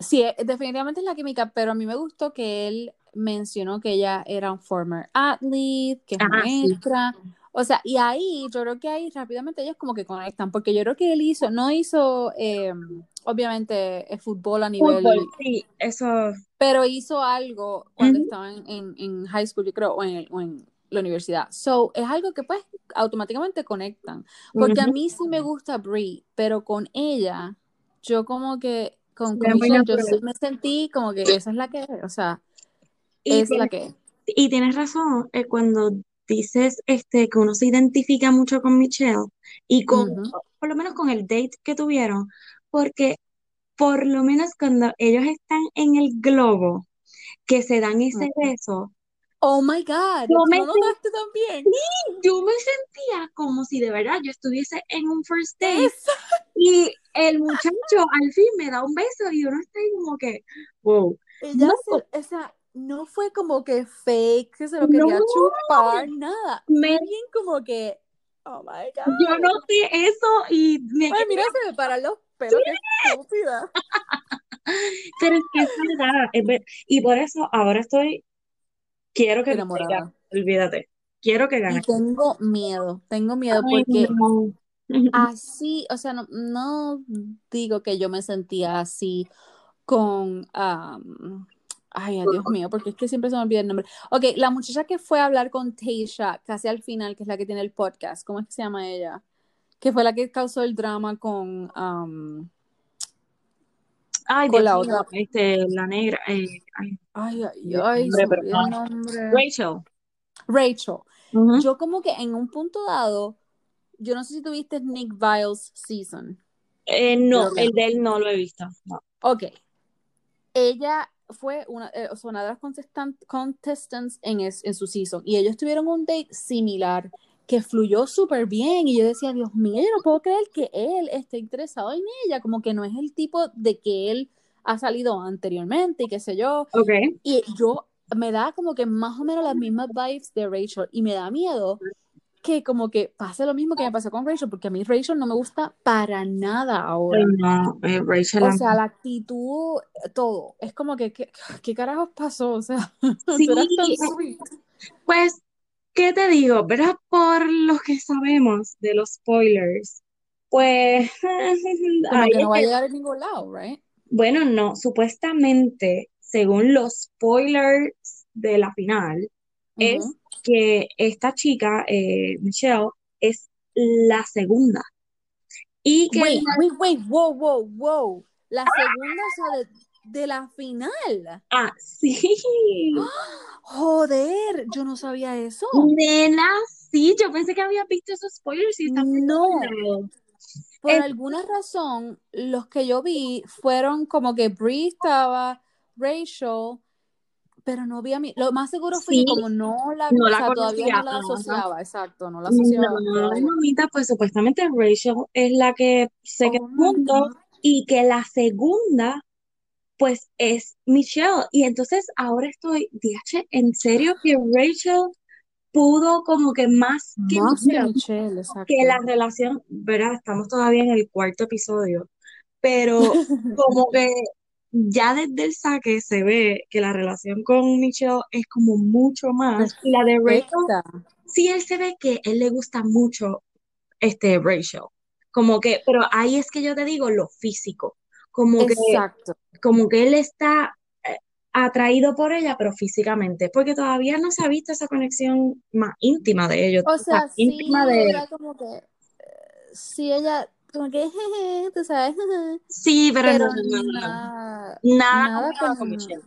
Speaker 2: Sí, eh, definitivamente es la química, pero a mí me gustó que él mencionó que ella era un former athlete, que es
Speaker 1: ah, sí,
Speaker 2: maestra. O sea, y ahí yo creo que ahí rápidamente ellos como que conectan, porque yo creo que él hizo, no hizo, eh, obviamente, el fútbol a nivel,
Speaker 1: fútbol, sí, eso,
Speaker 2: pero hizo algo cuando
Speaker 1: ujú,
Speaker 2: estaba en, en, en high school, yo creo, o en, o en la universidad. So, es algo que pues automáticamente conectan. Porque a mí sí me gusta Brie, pero con ella, yo como que, con, Michelle, yo sí me sentí como que esa es la que o sea,
Speaker 1: Y
Speaker 2: es la que.
Speaker 1: y tienes razón eh, cuando dices este, que uno se identifica mucho con Michelle y con, por lo menos con el date que tuvieron, porque por lo menos cuando ellos están en el globo, que se dan ese beso,
Speaker 2: Oh my God,
Speaker 1: yo
Speaker 2: ¿tú
Speaker 1: me,
Speaker 2: lo notaste también?
Speaker 1: sentí- yo me sentía como si de verdad yo estuviese en un first date y el muchacho al fin me da un beso y uno está ahí como que, wow,
Speaker 2: Ella
Speaker 1: no,
Speaker 2: se, o sea, no fue como que fake, que se lo
Speaker 1: no,
Speaker 2: quería chupar, nada.
Speaker 1: me,
Speaker 2: bien como que, oh my
Speaker 1: yo
Speaker 2: God.
Speaker 1: noté eso y me
Speaker 2: Ay, mira, se me paran los pelos, qué estúpida. [LAUGHS]
Speaker 1: Pero es que es verdad, es ver- y por eso ahora estoy, quiero que
Speaker 2: Enamorada.
Speaker 1: olvídate, quiero que
Speaker 2: Y
Speaker 1: gane.
Speaker 2: tengo miedo, tengo miedo
Speaker 1: Ay,
Speaker 2: porque
Speaker 1: no. [LAUGHS]
Speaker 2: así, o sea, no, no digo que yo me sentía así con, am, ay, Dios mío, porque es que siempre se me olvida el nombre. Ok, la muchacha que fue a hablar con Tasha casi al final, que es la que tiene el podcast, ¿cómo es que se llama ella? Que fue la que causó el drama con,
Speaker 1: Ay,
Speaker 2: con
Speaker 1: Dios
Speaker 2: la
Speaker 1: mío,
Speaker 2: otra.
Speaker 1: este, la negra, eh, ay,
Speaker 2: Ay, ay, ay,
Speaker 1: nombre, pero
Speaker 2: el.
Speaker 1: Rachel.
Speaker 2: Rachel. Yo como que en un punto dado, yo no sé si tuviste Nick Viles season.
Speaker 1: Eh, no, el de él no lo he visto. No.
Speaker 2: Ok. Ella fue una, eh, o sea, una de las contestan- contestants en, es- en su season y ellos tuvieron un date similar que fluyó súper bien y yo decía, Dios mío, yo no puedo creer que él esté interesado en ella, como que no es el tipo de que él ha salido anteriormente y qué sé yo.
Speaker 1: Ok.
Speaker 2: Y yo me da como que más o menos las mismas vibes de Rachel y me da miedo que como que pase lo mismo que me pasó con Rachel, porque a mí Rachel no me gusta para nada ahora.
Speaker 1: no, eh, Rachel.
Speaker 2: O sea, la actitud, todo. Es como que, ¿qué, qué carajos pasó? O sea, [LAUGHS]
Speaker 1: Sí, eh, pues, ¿qué te digo? ¿Verdad? Por lo que sabemos de los spoilers, pues, [LAUGHS] ahí
Speaker 2: que
Speaker 1: es
Speaker 2: no va a llegar a ningún lado, right?
Speaker 1: Bueno, no, supuestamente, según los spoilers de la final, es
Speaker 2: Ujú.
Speaker 1: que esta chica, eh, Michelle, es la segunda. Y que
Speaker 2: Wait,
Speaker 1: la-
Speaker 2: wait, wait, wow, wow, wow. La segunda, o sea, de, de la final.
Speaker 1: ah, sí, [GASPS]
Speaker 2: Joder, yo no sabía eso.
Speaker 1: nena, sí, yo pensé que había visto esos spoilers y por
Speaker 2: No. Por
Speaker 1: Es-
Speaker 2: alguna razón, los que yo vi fueron como que Brie estaba, Rachel, pero no vi a mí. Lo más seguro fue
Speaker 1: Sí,
Speaker 2: que como no la,
Speaker 1: no
Speaker 2: o
Speaker 1: la
Speaker 2: sea, todavía no la asociaba, exacto, no la asociaba
Speaker 1: No,
Speaker 2: todavía.
Speaker 1: mamita, pues supuestamente Rachel es la que se quedó
Speaker 2: Oh
Speaker 1: junto y que la segunda, pues es Michelle. Y entonces ahora estoy, DH, ¿en serio que Rachel pudo como que más que
Speaker 2: Más
Speaker 1: Michelle?
Speaker 2: Michelle,
Speaker 1: Que la relación, ¿verdad? Estamos todavía en el cuarto episodio, pero [LAUGHS] como que ya desde el saque se ve que la relación con Michelle es como mucho más. Y la de Rachel, sí, él se ve que él le gusta mucho este Rachel. Como que, pero ahí es que yo te digo lo físico. Como que, como que él está eh, atraído por ella, pero físicamente, porque todavía no se ha visto esa conexión más íntima de ellos,
Speaker 2: O
Speaker 1: sea,
Speaker 2: sí,
Speaker 1: íntima de,
Speaker 2: ella como que, eh, sí, ella como que, jeje, [LAUGHS] tú sabes, jeje,
Speaker 1: sí, pero
Speaker 2: pero
Speaker 1: no, no, no, no,
Speaker 2: nada,
Speaker 1: nada
Speaker 2: nada
Speaker 1: con
Speaker 2: con,
Speaker 1: Michelle.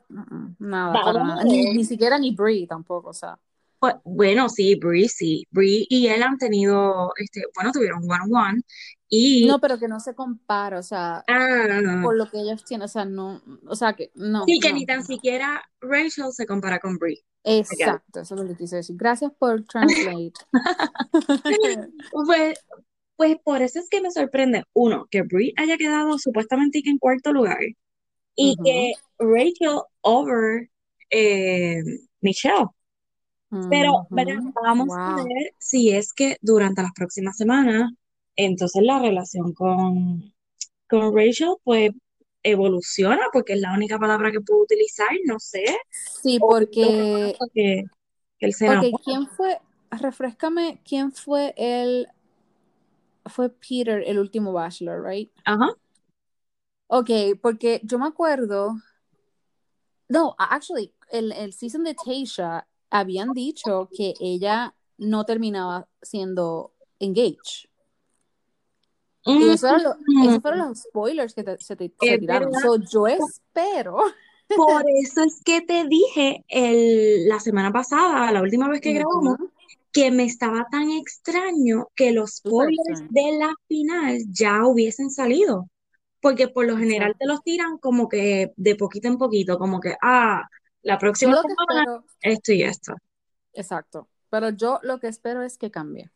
Speaker 2: nada, para nada, ni, ni siquiera ni Brie tampoco, o sea.
Speaker 1: Pues, bueno, sí, Bree, sí, Bree y él han tenido, este, bueno, tuvieron one on one y,
Speaker 2: No, pero que no se compara, o sea,
Speaker 1: ah,
Speaker 2: por lo que ellos tienen, o sea, no, o sea, que no,
Speaker 1: sí, que
Speaker 2: no,
Speaker 1: ni tan siquiera Rachel se compara con Bree.
Speaker 2: Exacto, eso es lo que quise decir. Gracias por translate. [LAUGHS]
Speaker 1: Pues, pues por eso es que me sorprende, uno, que Brie haya quedado supuestamente en cuarto lugar y que Rachel over eh, Michelle. Pero,
Speaker 2: ujú.
Speaker 1: Vamos a ver si es que durante las próximas semanas, entonces la relación con, con Rachel, pues evoluciona, porque es la única palabra que puedo utilizar, no sé,
Speaker 2: Sí, porque,
Speaker 1: pasa que, que él se enamora.
Speaker 2: ¿quién fue? Refrescame, ¿quién fue el, fue Peter, el último Bachelor, right?
Speaker 1: Ajá.
Speaker 2: Ok, porque yo me acuerdo, no, actually, el, el season de Tasha, habían dicho que ella no terminaba siendo engaged. Y
Speaker 1: Mm.
Speaker 2: esos fueron los spoilers que te- se, te, se tiraron. So, yo espero.
Speaker 1: Por eso es que te dije el, la semana pasada, la última vez que grabamos, que me estaba tan extraño que los spoilers de la final ya hubiesen salido. Porque por lo general te los tiran como que de poquito en poquito, como que, ah, la próxima semana
Speaker 2: espero,
Speaker 1: esto y esto.
Speaker 2: exacto, pero yo lo que espero es que cambie.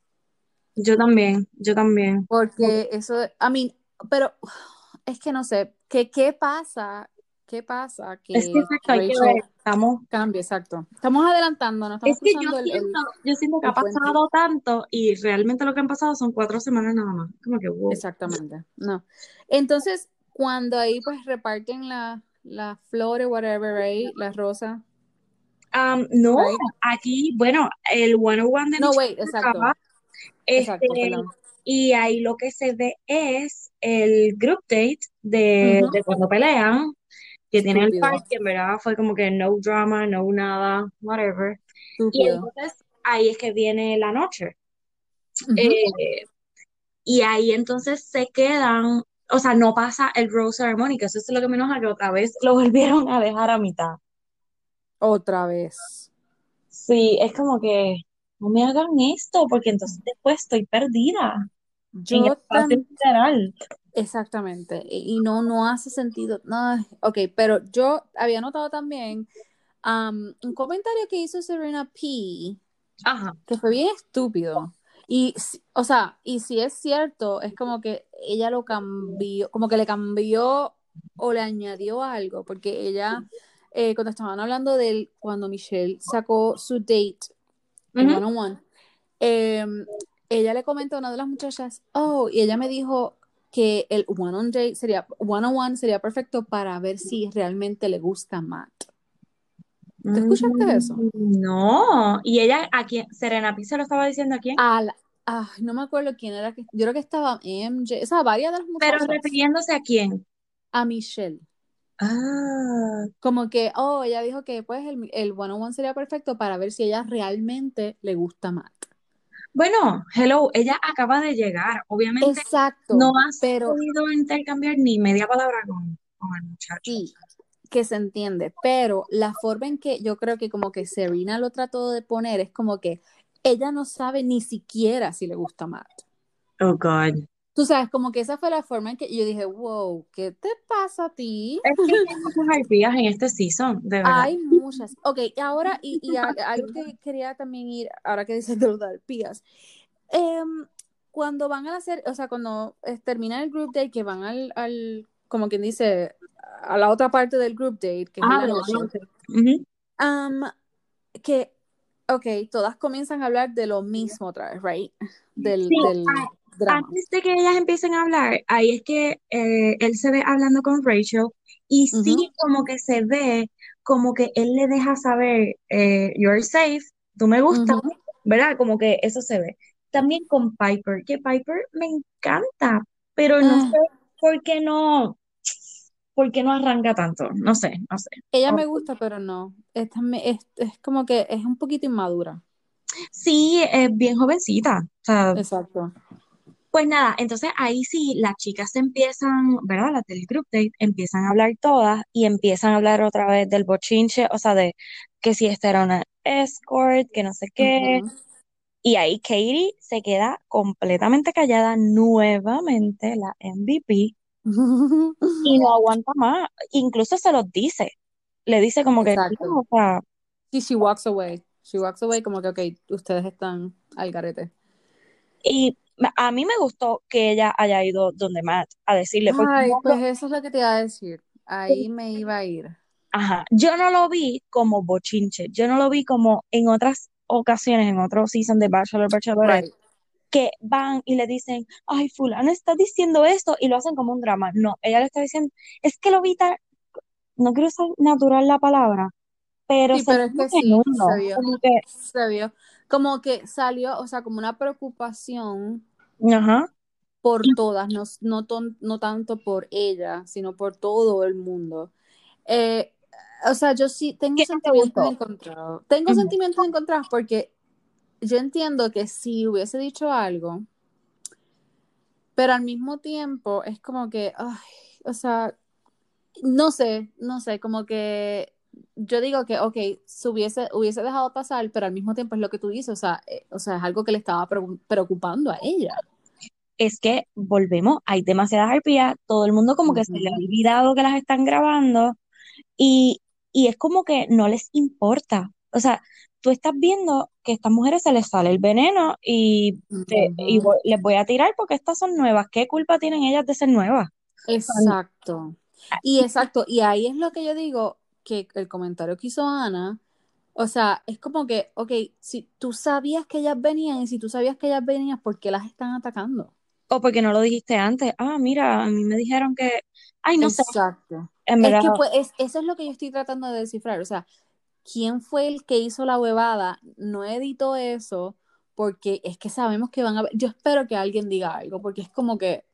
Speaker 1: Yo también, yo también.
Speaker 2: Porque eso, I mean, pero [SIGHS] es que no sé, que, ¿qué pasa? ¿Qué pasa que
Speaker 1: Es que exacto, hay que ver, estamos,
Speaker 2: cambie? Exacto. Estamos adelantando, no estamos
Speaker 1: es que yo
Speaker 2: el, el-
Speaker 1: siento, yo siento que
Speaker 2: el
Speaker 1: ha pasado tanto y realmente lo que han pasado son cuatro semanas nada más. Como que, wow.
Speaker 2: Exactamente, no. Entonces, cuando ahí pues reparten la, la flores, whatever, right? La rosa.
Speaker 1: Um, no,
Speaker 2: Right.
Speaker 1: aquí, bueno, el 101 de
Speaker 2: No, wait, exacto.
Speaker 1: acaba,
Speaker 2: Exacto,
Speaker 1: este, y ahí lo que se ve es el group date de, cuando pelean, que tiene el fight, que en verdad fue como que no drama, no nada, whatever. Y entonces ahí es que viene la noche. Eh, y ahí entonces se quedan, o sea, no pasa el rose ceremony, que eso es lo que me enoja, que otra vez lo [LAUGHS] volvieron a dejar a mitad.
Speaker 2: Otra vez.
Speaker 1: Sí, es como que no me hagan esto, porque entonces después estoy perdida en el
Speaker 2: Yo tam-
Speaker 1: literal.
Speaker 2: Exactamente, y no, no hace sentido. Ay, ok, pero yo había notado también am, un comentario que hizo Serena P,
Speaker 1: Ajá.
Speaker 2: que fue bien estúpido. Y, si- o sea, y si es cierto, es como que ella lo cambió, como que le cambió o le añadió algo, porque ella, eh, cuando estaban hablando de él, cuando Michelle sacó su date, one on one, ella le comentó a una de las muchachas, oh, y ella me dijo que el one on date sería, one on one sería perfecto para ver si realmente le gusta Matt. ¿Te escuchaste eso?
Speaker 1: Mm, No, y ella a quién, Serena P se lo estaba diciendo a quién,
Speaker 2: A la- no me acuerdo quién era, que, yo creo que estaba MJ, o sea, varias de las
Speaker 1: pero
Speaker 2: muchachas,
Speaker 1: refiriéndose a quién.
Speaker 2: a Michelle.
Speaker 1: Ah,
Speaker 2: Como que, oh, ella dijo que pues el, el one on one sería perfecto para ver si ella realmente le gusta Matt.
Speaker 1: bueno, hello, ella acaba de llegar, obviamente
Speaker 2: Exacto,
Speaker 1: no has
Speaker 2: pero
Speaker 1: podido intercambiar ni media palabra con, con el muchacho.
Speaker 2: Sí, que se entiende, pero la forma en que yo creo que como que Serena lo trató de poner es como que ella no sabe ni siquiera si le gusta Matt.
Speaker 1: Oh, God.
Speaker 2: Tú sabes, como que esa fue la forma en que yo dije, wow, ¿qué te pasa a ti?
Speaker 1: Es que hay muchas arpías en este season, de verdad.
Speaker 2: Hay muchas. Ok, ahora, y, y [LAUGHS] algo que quería también ir, ahora que dices de los arpías, em, cuando van a hacer, o sea, cuando eh, termina el group date, que van al, al, como quien dice, a la otra parte del group date, que es
Speaker 1: Ah, de la
Speaker 2: noche,
Speaker 1: noche. Ujú.
Speaker 2: Um, que, ok, todas comienzan a hablar de lo mismo otra vez, right? Del,
Speaker 1: Sí,
Speaker 2: del
Speaker 1: ah,
Speaker 2: drama.
Speaker 1: Antes de que ellas empiecen a hablar, ahí es que eh, él se ve hablando con Rachel y sí como que se ve como que él le deja saber, eh, you're safe, tú me gustas. ¿verdad? Como que eso se ve. También con Piper, que Piper me encanta, pero no
Speaker 2: Ah,
Speaker 1: sé por qué no, por qué no arranca tanto, no sé, no sé.
Speaker 2: ella me gusta, pero no. Me- es, es como que es un poquito inmadura.
Speaker 1: Sí, es bien jovencita, o sea,
Speaker 2: Exacto.
Speaker 1: Pues nada, entonces ahí sí las chicas se empiezan, ¿verdad? Las del group date empiezan a hablar todas y empiezan a hablar otra vez del bochinche, o sea, de que si esta era una escort, que no sé qué. Y ahí Katie se queda completamente callada nuevamente, la MVP, y no aguanta más. Incluso se los dice. Le dice como que, no, o sea,
Speaker 2: Sí, she walks away. She walks away como que, ok, ustedes están al garete.
Speaker 1: y a mí me gustó que ella haya ido donde Matt a decirle, porque
Speaker 2: Ay,
Speaker 1: no
Speaker 2: pues eso es lo que te iba a decir. Ahí me iba a ir.
Speaker 1: Ajá, yo no lo vi como bochinche, yo no lo vi como en otras ocasiones, en otro season de Bachelor, Bachelorette,
Speaker 2: Right.
Speaker 1: que van y le dicen, ay, fulano está diciendo esto, y lo hacen como un drama. No, ella le está diciendo, es que lo vi tan, no quiero usar natural la palabra, pero
Speaker 2: Sí,
Speaker 1: se
Speaker 2: pero es que sí, se vio.
Speaker 1: como que,
Speaker 2: Se vio. Como que salió, o sea, como una preocupación
Speaker 1: ajá,
Speaker 2: por todas, no, no, ton- no tanto por ella, sino por todo el mundo. Eh, o sea, yo sí tengo
Speaker 1: ¿Qué no te
Speaker 2: sentimientos encontrados. Tengo sentimientos encontrados porque yo entiendo que si hubiese dicho algo, pero al mismo tiempo es como que, ay, o sea, no sé, no sé, como que yo digo que, ok, se hubiese, hubiese dejado pasar, pero al mismo tiempo es lo que tú dices, o sea, eh, o sea, es algo que le estaba preocu- preocupando a ella.
Speaker 1: Es que volvemos, hay demasiadas arpías, todo el mundo como que se le ha olvidado que las están grabando y, y es como que no les importa. O sea, tú estás viendo que a estas mujeres se les sale el veneno y, te- y voy- les voy a tirar porque estas son nuevas. ¿Qué culpa tienen ellas de ser nuevas?
Speaker 2: Exacto. Y exacto, y ahí es lo que yo digo, que el comentario que hizo Ana, o sea, es como que, ok, si tú sabías que ellas venían y si tú sabías que ellas venían, ¿por qué las están atacando?
Speaker 1: O porque no lo dijiste antes. Ah, mira, a mí me dijeron que, ay, no sé,
Speaker 2: Exacto. Es que pues es- eso es lo que yo estoy tratando de descifrar, o sea, ¿quién fue el que hizo la huevada? No editó eso porque es que sabemos que van a yo espero que alguien diga algo, porque es como que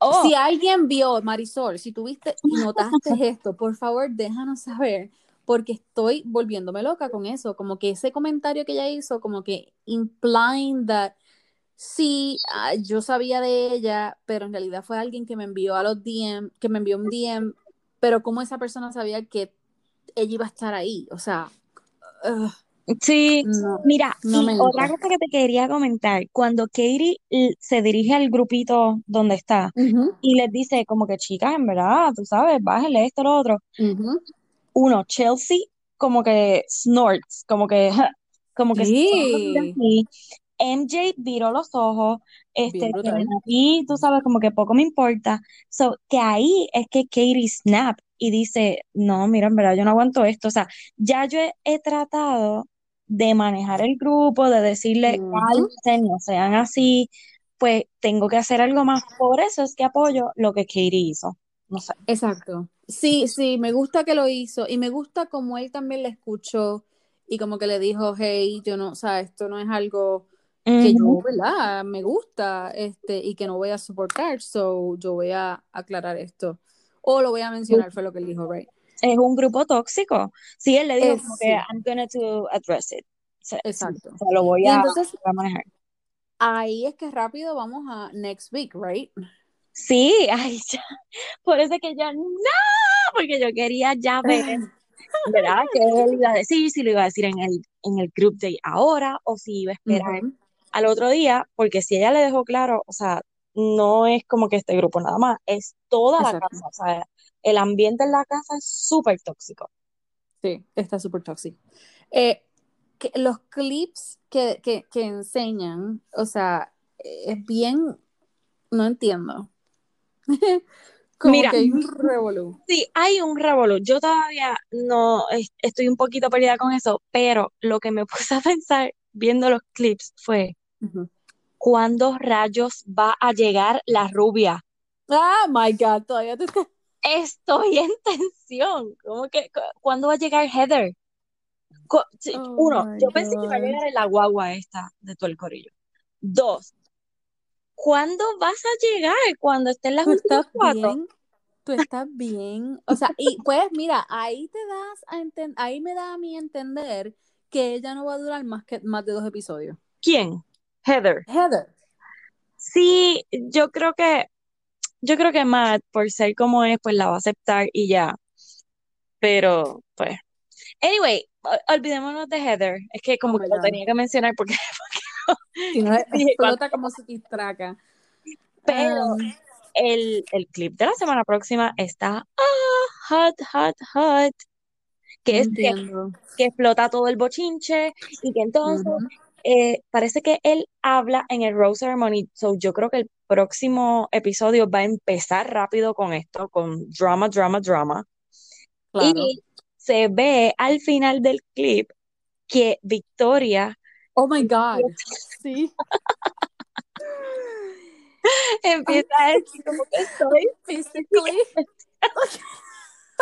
Speaker 1: Oh,
Speaker 2: Si alguien vio, Marisol, si tuviste y notaste [LAUGHS] esto, por favor, déjanos saber, porque estoy volviéndome loca con eso, como que ese comentario que ella hizo, como que implying that sí, ah, yo sabía de ella, pero en realidad fue alguien que me envió a los DM, que me envió un DM, pero cómo esa persona sabía que ella iba a estar ahí, o sea,
Speaker 1: sí,
Speaker 2: no,
Speaker 1: mira,
Speaker 2: no
Speaker 1: y
Speaker 2: me
Speaker 1: otra cosa que te quería comentar, cuando Katie se dirige al grupito donde está y les dice como que chicas, en verdad, tú sabes, bájenle esto, lo otro. Uno, Chelsea, como que snorts, como que, como que
Speaker 2: Sí.
Speaker 1: MJ viró los ojos, este, y tú sabes, como que poco me importa. So, que ahí es que Katie snap y dice, no, mira, en verdad yo no aguanto esto. O sea, ya yo he, he tratado de manejar el grupo, de decirle,
Speaker 2: Ujú.
Speaker 1: cálmense, no sean así, pues tengo que hacer algo más. Por eso es que apoyo lo que Katie hizo. No sé.
Speaker 2: Exacto. Sí, sí, me gusta que lo hizo y me gusta como él también le escuchó y como que le dijo, hey, yo no, o sea, esto no es algo que yo, ¿verdad? Me gusta, este, y que no voy a soportar, so yo voy a aclarar esto. O lo voy a mencionar, fue lo que él dijo, right?
Speaker 1: Es un grupo tóxico. Sí, él le dijo
Speaker 2: Es,
Speaker 1: como que I'm gonna to address it. O sea,
Speaker 2: exacto.
Speaker 1: o sea, lo voy a,
Speaker 2: entonces
Speaker 1: a manejar.
Speaker 2: ahí es que rápido vamos a next week, right?
Speaker 1: Sí, ay, [LAUGHS] ya. Por eso es que yo no, porque yo quería ya ver, [LAUGHS] ¿verdad? Que él iba a decir, si lo iba a decir en el, en el group day ahora o si iba a esperar
Speaker 2: Ujú,
Speaker 1: al otro día, porque si ella le dejó claro, o sea, no es como que este grupo nada más, es toda la casa, o sea, el ambiente en la casa es súper tóxico.
Speaker 2: Sí, está súper tóxico. Eh, que los clips que, que, que enseñan, o sea, es bien, no entiendo. [LAUGHS] Como
Speaker 1: Mira,
Speaker 2: que hay un revolú.
Speaker 1: Sí, hay un revolú. Yo todavía no es- estoy un poquito perdida con eso, pero lo que me [LAUGHS] puse a pensar viendo los clips fue. ¿cuándo rayos va a llegar la rubia?
Speaker 2: Ah, my God, todavía te
Speaker 1: Estoy en [LAUGHS] tensión. ¿Cómo que cu- cuándo va a llegar Heather?
Speaker 2: Oh
Speaker 1: Uno, yo pensé que iba a llegar la guagua esta de todo el corillo. Dos, ¿cuándo vas a llegar? Cuando estén las últimas cuatro.
Speaker 2: bien, tú estás bien. O sea, y pues mira, ahí te das a enten- ahí me da a mí entender que ella no va a durar más que más de dos episodios.
Speaker 1: ¿Quién? Heather.
Speaker 2: Heather.
Speaker 1: Sí, yo creo que Yo creo que Matt, por ser como es, pues la va a aceptar y ya. Pero, pues. Anyway, olvidémonos de Heather. Es que
Speaker 2: Oh
Speaker 1: como que lo tenía que mencionar porque, [LAUGHS]
Speaker 2: no, [LAUGHS] explota como se distraca.
Speaker 1: Pero
Speaker 2: Um,
Speaker 1: el, el clip de la semana próxima está ah, hot, hot, hot. Que es que, que explota todo el bochinche y que entonces. Eh, parece que él habla en el Rose Ceremony. So yo creo que el próximo episodio va a empezar rápido con esto, con drama, drama, drama.
Speaker 2: Claro.
Speaker 1: Y se ve al final del clip que Victoria
Speaker 2: Oh my God. Sí. [LAUGHS]
Speaker 1: empieza a decir como que [LAUGHS] estoy
Speaker 2: Physically. [LAUGHS]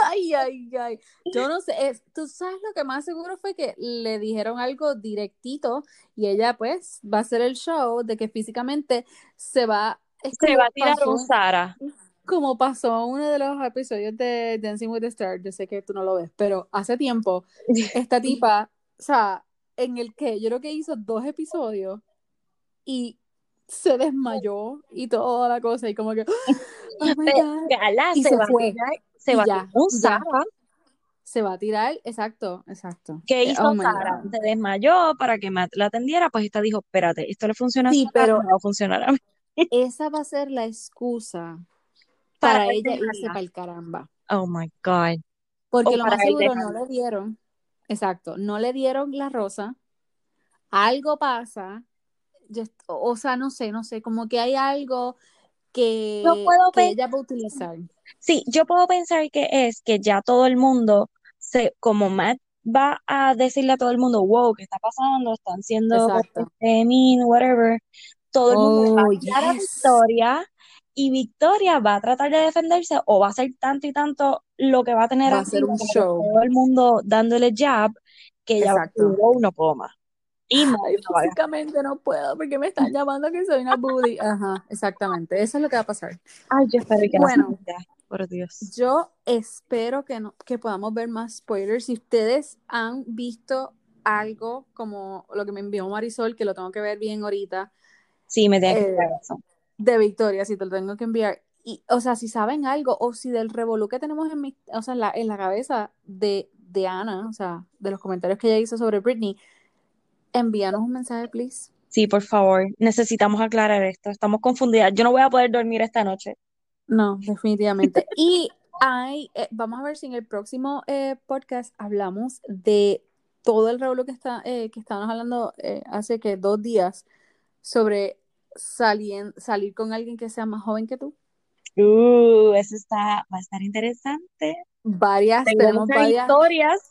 Speaker 2: Ay, ay, ay. Yo no sé, es- tú sabes lo que más seguro fue que le dijeron algo directito y ella pues va a hacer el show de que físicamente se va,
Speaker 1: se va a tirar
Speaker 2: pasó,
Speaker 1: un Sara.
Speaker 2: como pasó en uno de los episodios de Dancing with the Stars, yo sé que tú no lo ves, pero hace tiempo, esta tipa, o sea, en el que yo creo que hizo dos episodios y se desmayó y toda la cosa y como que [LAUGHS] oh my God.
Speaker 1: Gala,
Speaker 2: Y
Speaker 1: se,
Speaker 2: se fue.
Speaker 1: A tirar, se va a
Speaker 2: ya,
Speaker 1: tirar un
Speaker 2: ya.
Speaker 1: Sara.
Speaker 2: se va a tirar, exacto, exacto.
Speaker 1: ¿Qué
Speaker 2: Eh,
Speaker 1: hizo
Speaker 2: oh
Speaker 1: Sara? Se desmayó para que Matt la atendiera, pues esta dijo, espérate, esto le funciona a
Speaker 2: Sí,
Speaker 1: Sara,
Speaker 2: pero-
Speaker 1: me va a funcionar a mí. [LAUGHS]
Speaker 2: Esa va a ser la excusa
Speaker 1: Para
Speaker 2: para ella irse para el caramba.
Speaker 1: Oh my God.
Speaker 2: Porque lo más seguro no le dieron, exacto, no le dieron la rosa, algo pasa, yo o sea, no sé, no sé, como que hay algo que,
Speaker 1: No puedo
Speaker 2: que ella va a utilizar.
Speaker 1: Sí, yo puedo pensar que es que ya todo el mundo, se, como Matt va a decirle a todo el mundo, wow, ¿qué está pasando? Están siendo este, mean, whatever. Todo el mundo le va
Speaker 2: Oh,
Speaker 1: a a
Speaker 2: yes.
Speaker 1: Victoria y Victoria va a tratar de defenderse o va a ser tanto y tanto lo que va a tener
Speaker 2: Va a
Speaker 1: arriba,
Speaker 2: un show.
Speaker 1: todo el mundo dándole jab, que a
Speaker 2: Exacto.
Speaker 1: decir, wow, no más. Y Matt
Speaker 2: Ay, no puedo porque me están llamando que soy una bully. Ajá, exactamente. Eso es lo que va a pasar.
Speaker 1: Ay, yo espero que
Speaker 2: Bueno.
Speaker 1: no por Dios.
Speaker 2: Yo espero que, no, que podamos ver más spoilers. Si ustedes han visto algo como lo que me envió Marisol, que lo tengo que ver bien ahorita,
Speaker 1: Sí, me tienes que
Speaker 2: Eh,
Speaker 1: decir eso.
Speaker 2: de Victoria, si te lo tengo que enviar. Y, o sea, si saben algo, o si del revolú que tenemos en, mi, o sea, en, la, en la cabeza de, de Ana, o sea, de los comentarios que ella hizo sobre Britney, envíanos un mensaje, please.
Speaker 1: Sí, por favor, necesitamos aclarar esto. Estamos confundidas. Yo no voy a poder dormir esta noche.
Speaker 2: No, definitivamente. [LAUGHS] Y hay, eh, vamos a ver si en el próximo eh, podcast hablamos de todo el revuelo que está, eh, que estábamos hablando hace que dos días sobre salien- salir con alguien que sea más joven que tú.
Speaker 1: Uh, eso está, va a estar interesante.
Speaker 2: Varias, tenemos varias,
Speaker 1: historias.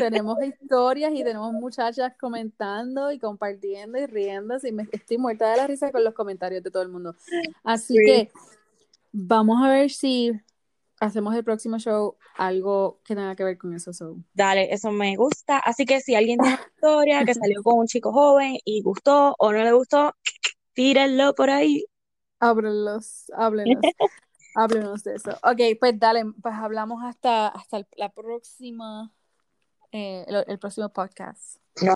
Speaker 2: Tenemos historias y tenemos muchachas comentando y compartiendo y riéndose y me estoy muerta de la risa con los comentarios de todo el mundo. Así
Speaker 1: Sí.
Speaker 2: que vamos a ver si hacemos el próximo show algo que tenga que ver con eso. So.
Speaker 1: Dale, eso me gusta. Así que si alguien tiene una [LAUGHS] historia que salió con un chico joven y gustó o no le gustó, tírenlo por ahí.
Speaker 2: Háblenlos, háblenos, [LAUGHS] háblenos de eso. Ok, pues dale, pues hablamos hasta, hasta la próxima, eh, el, el próximo podcast.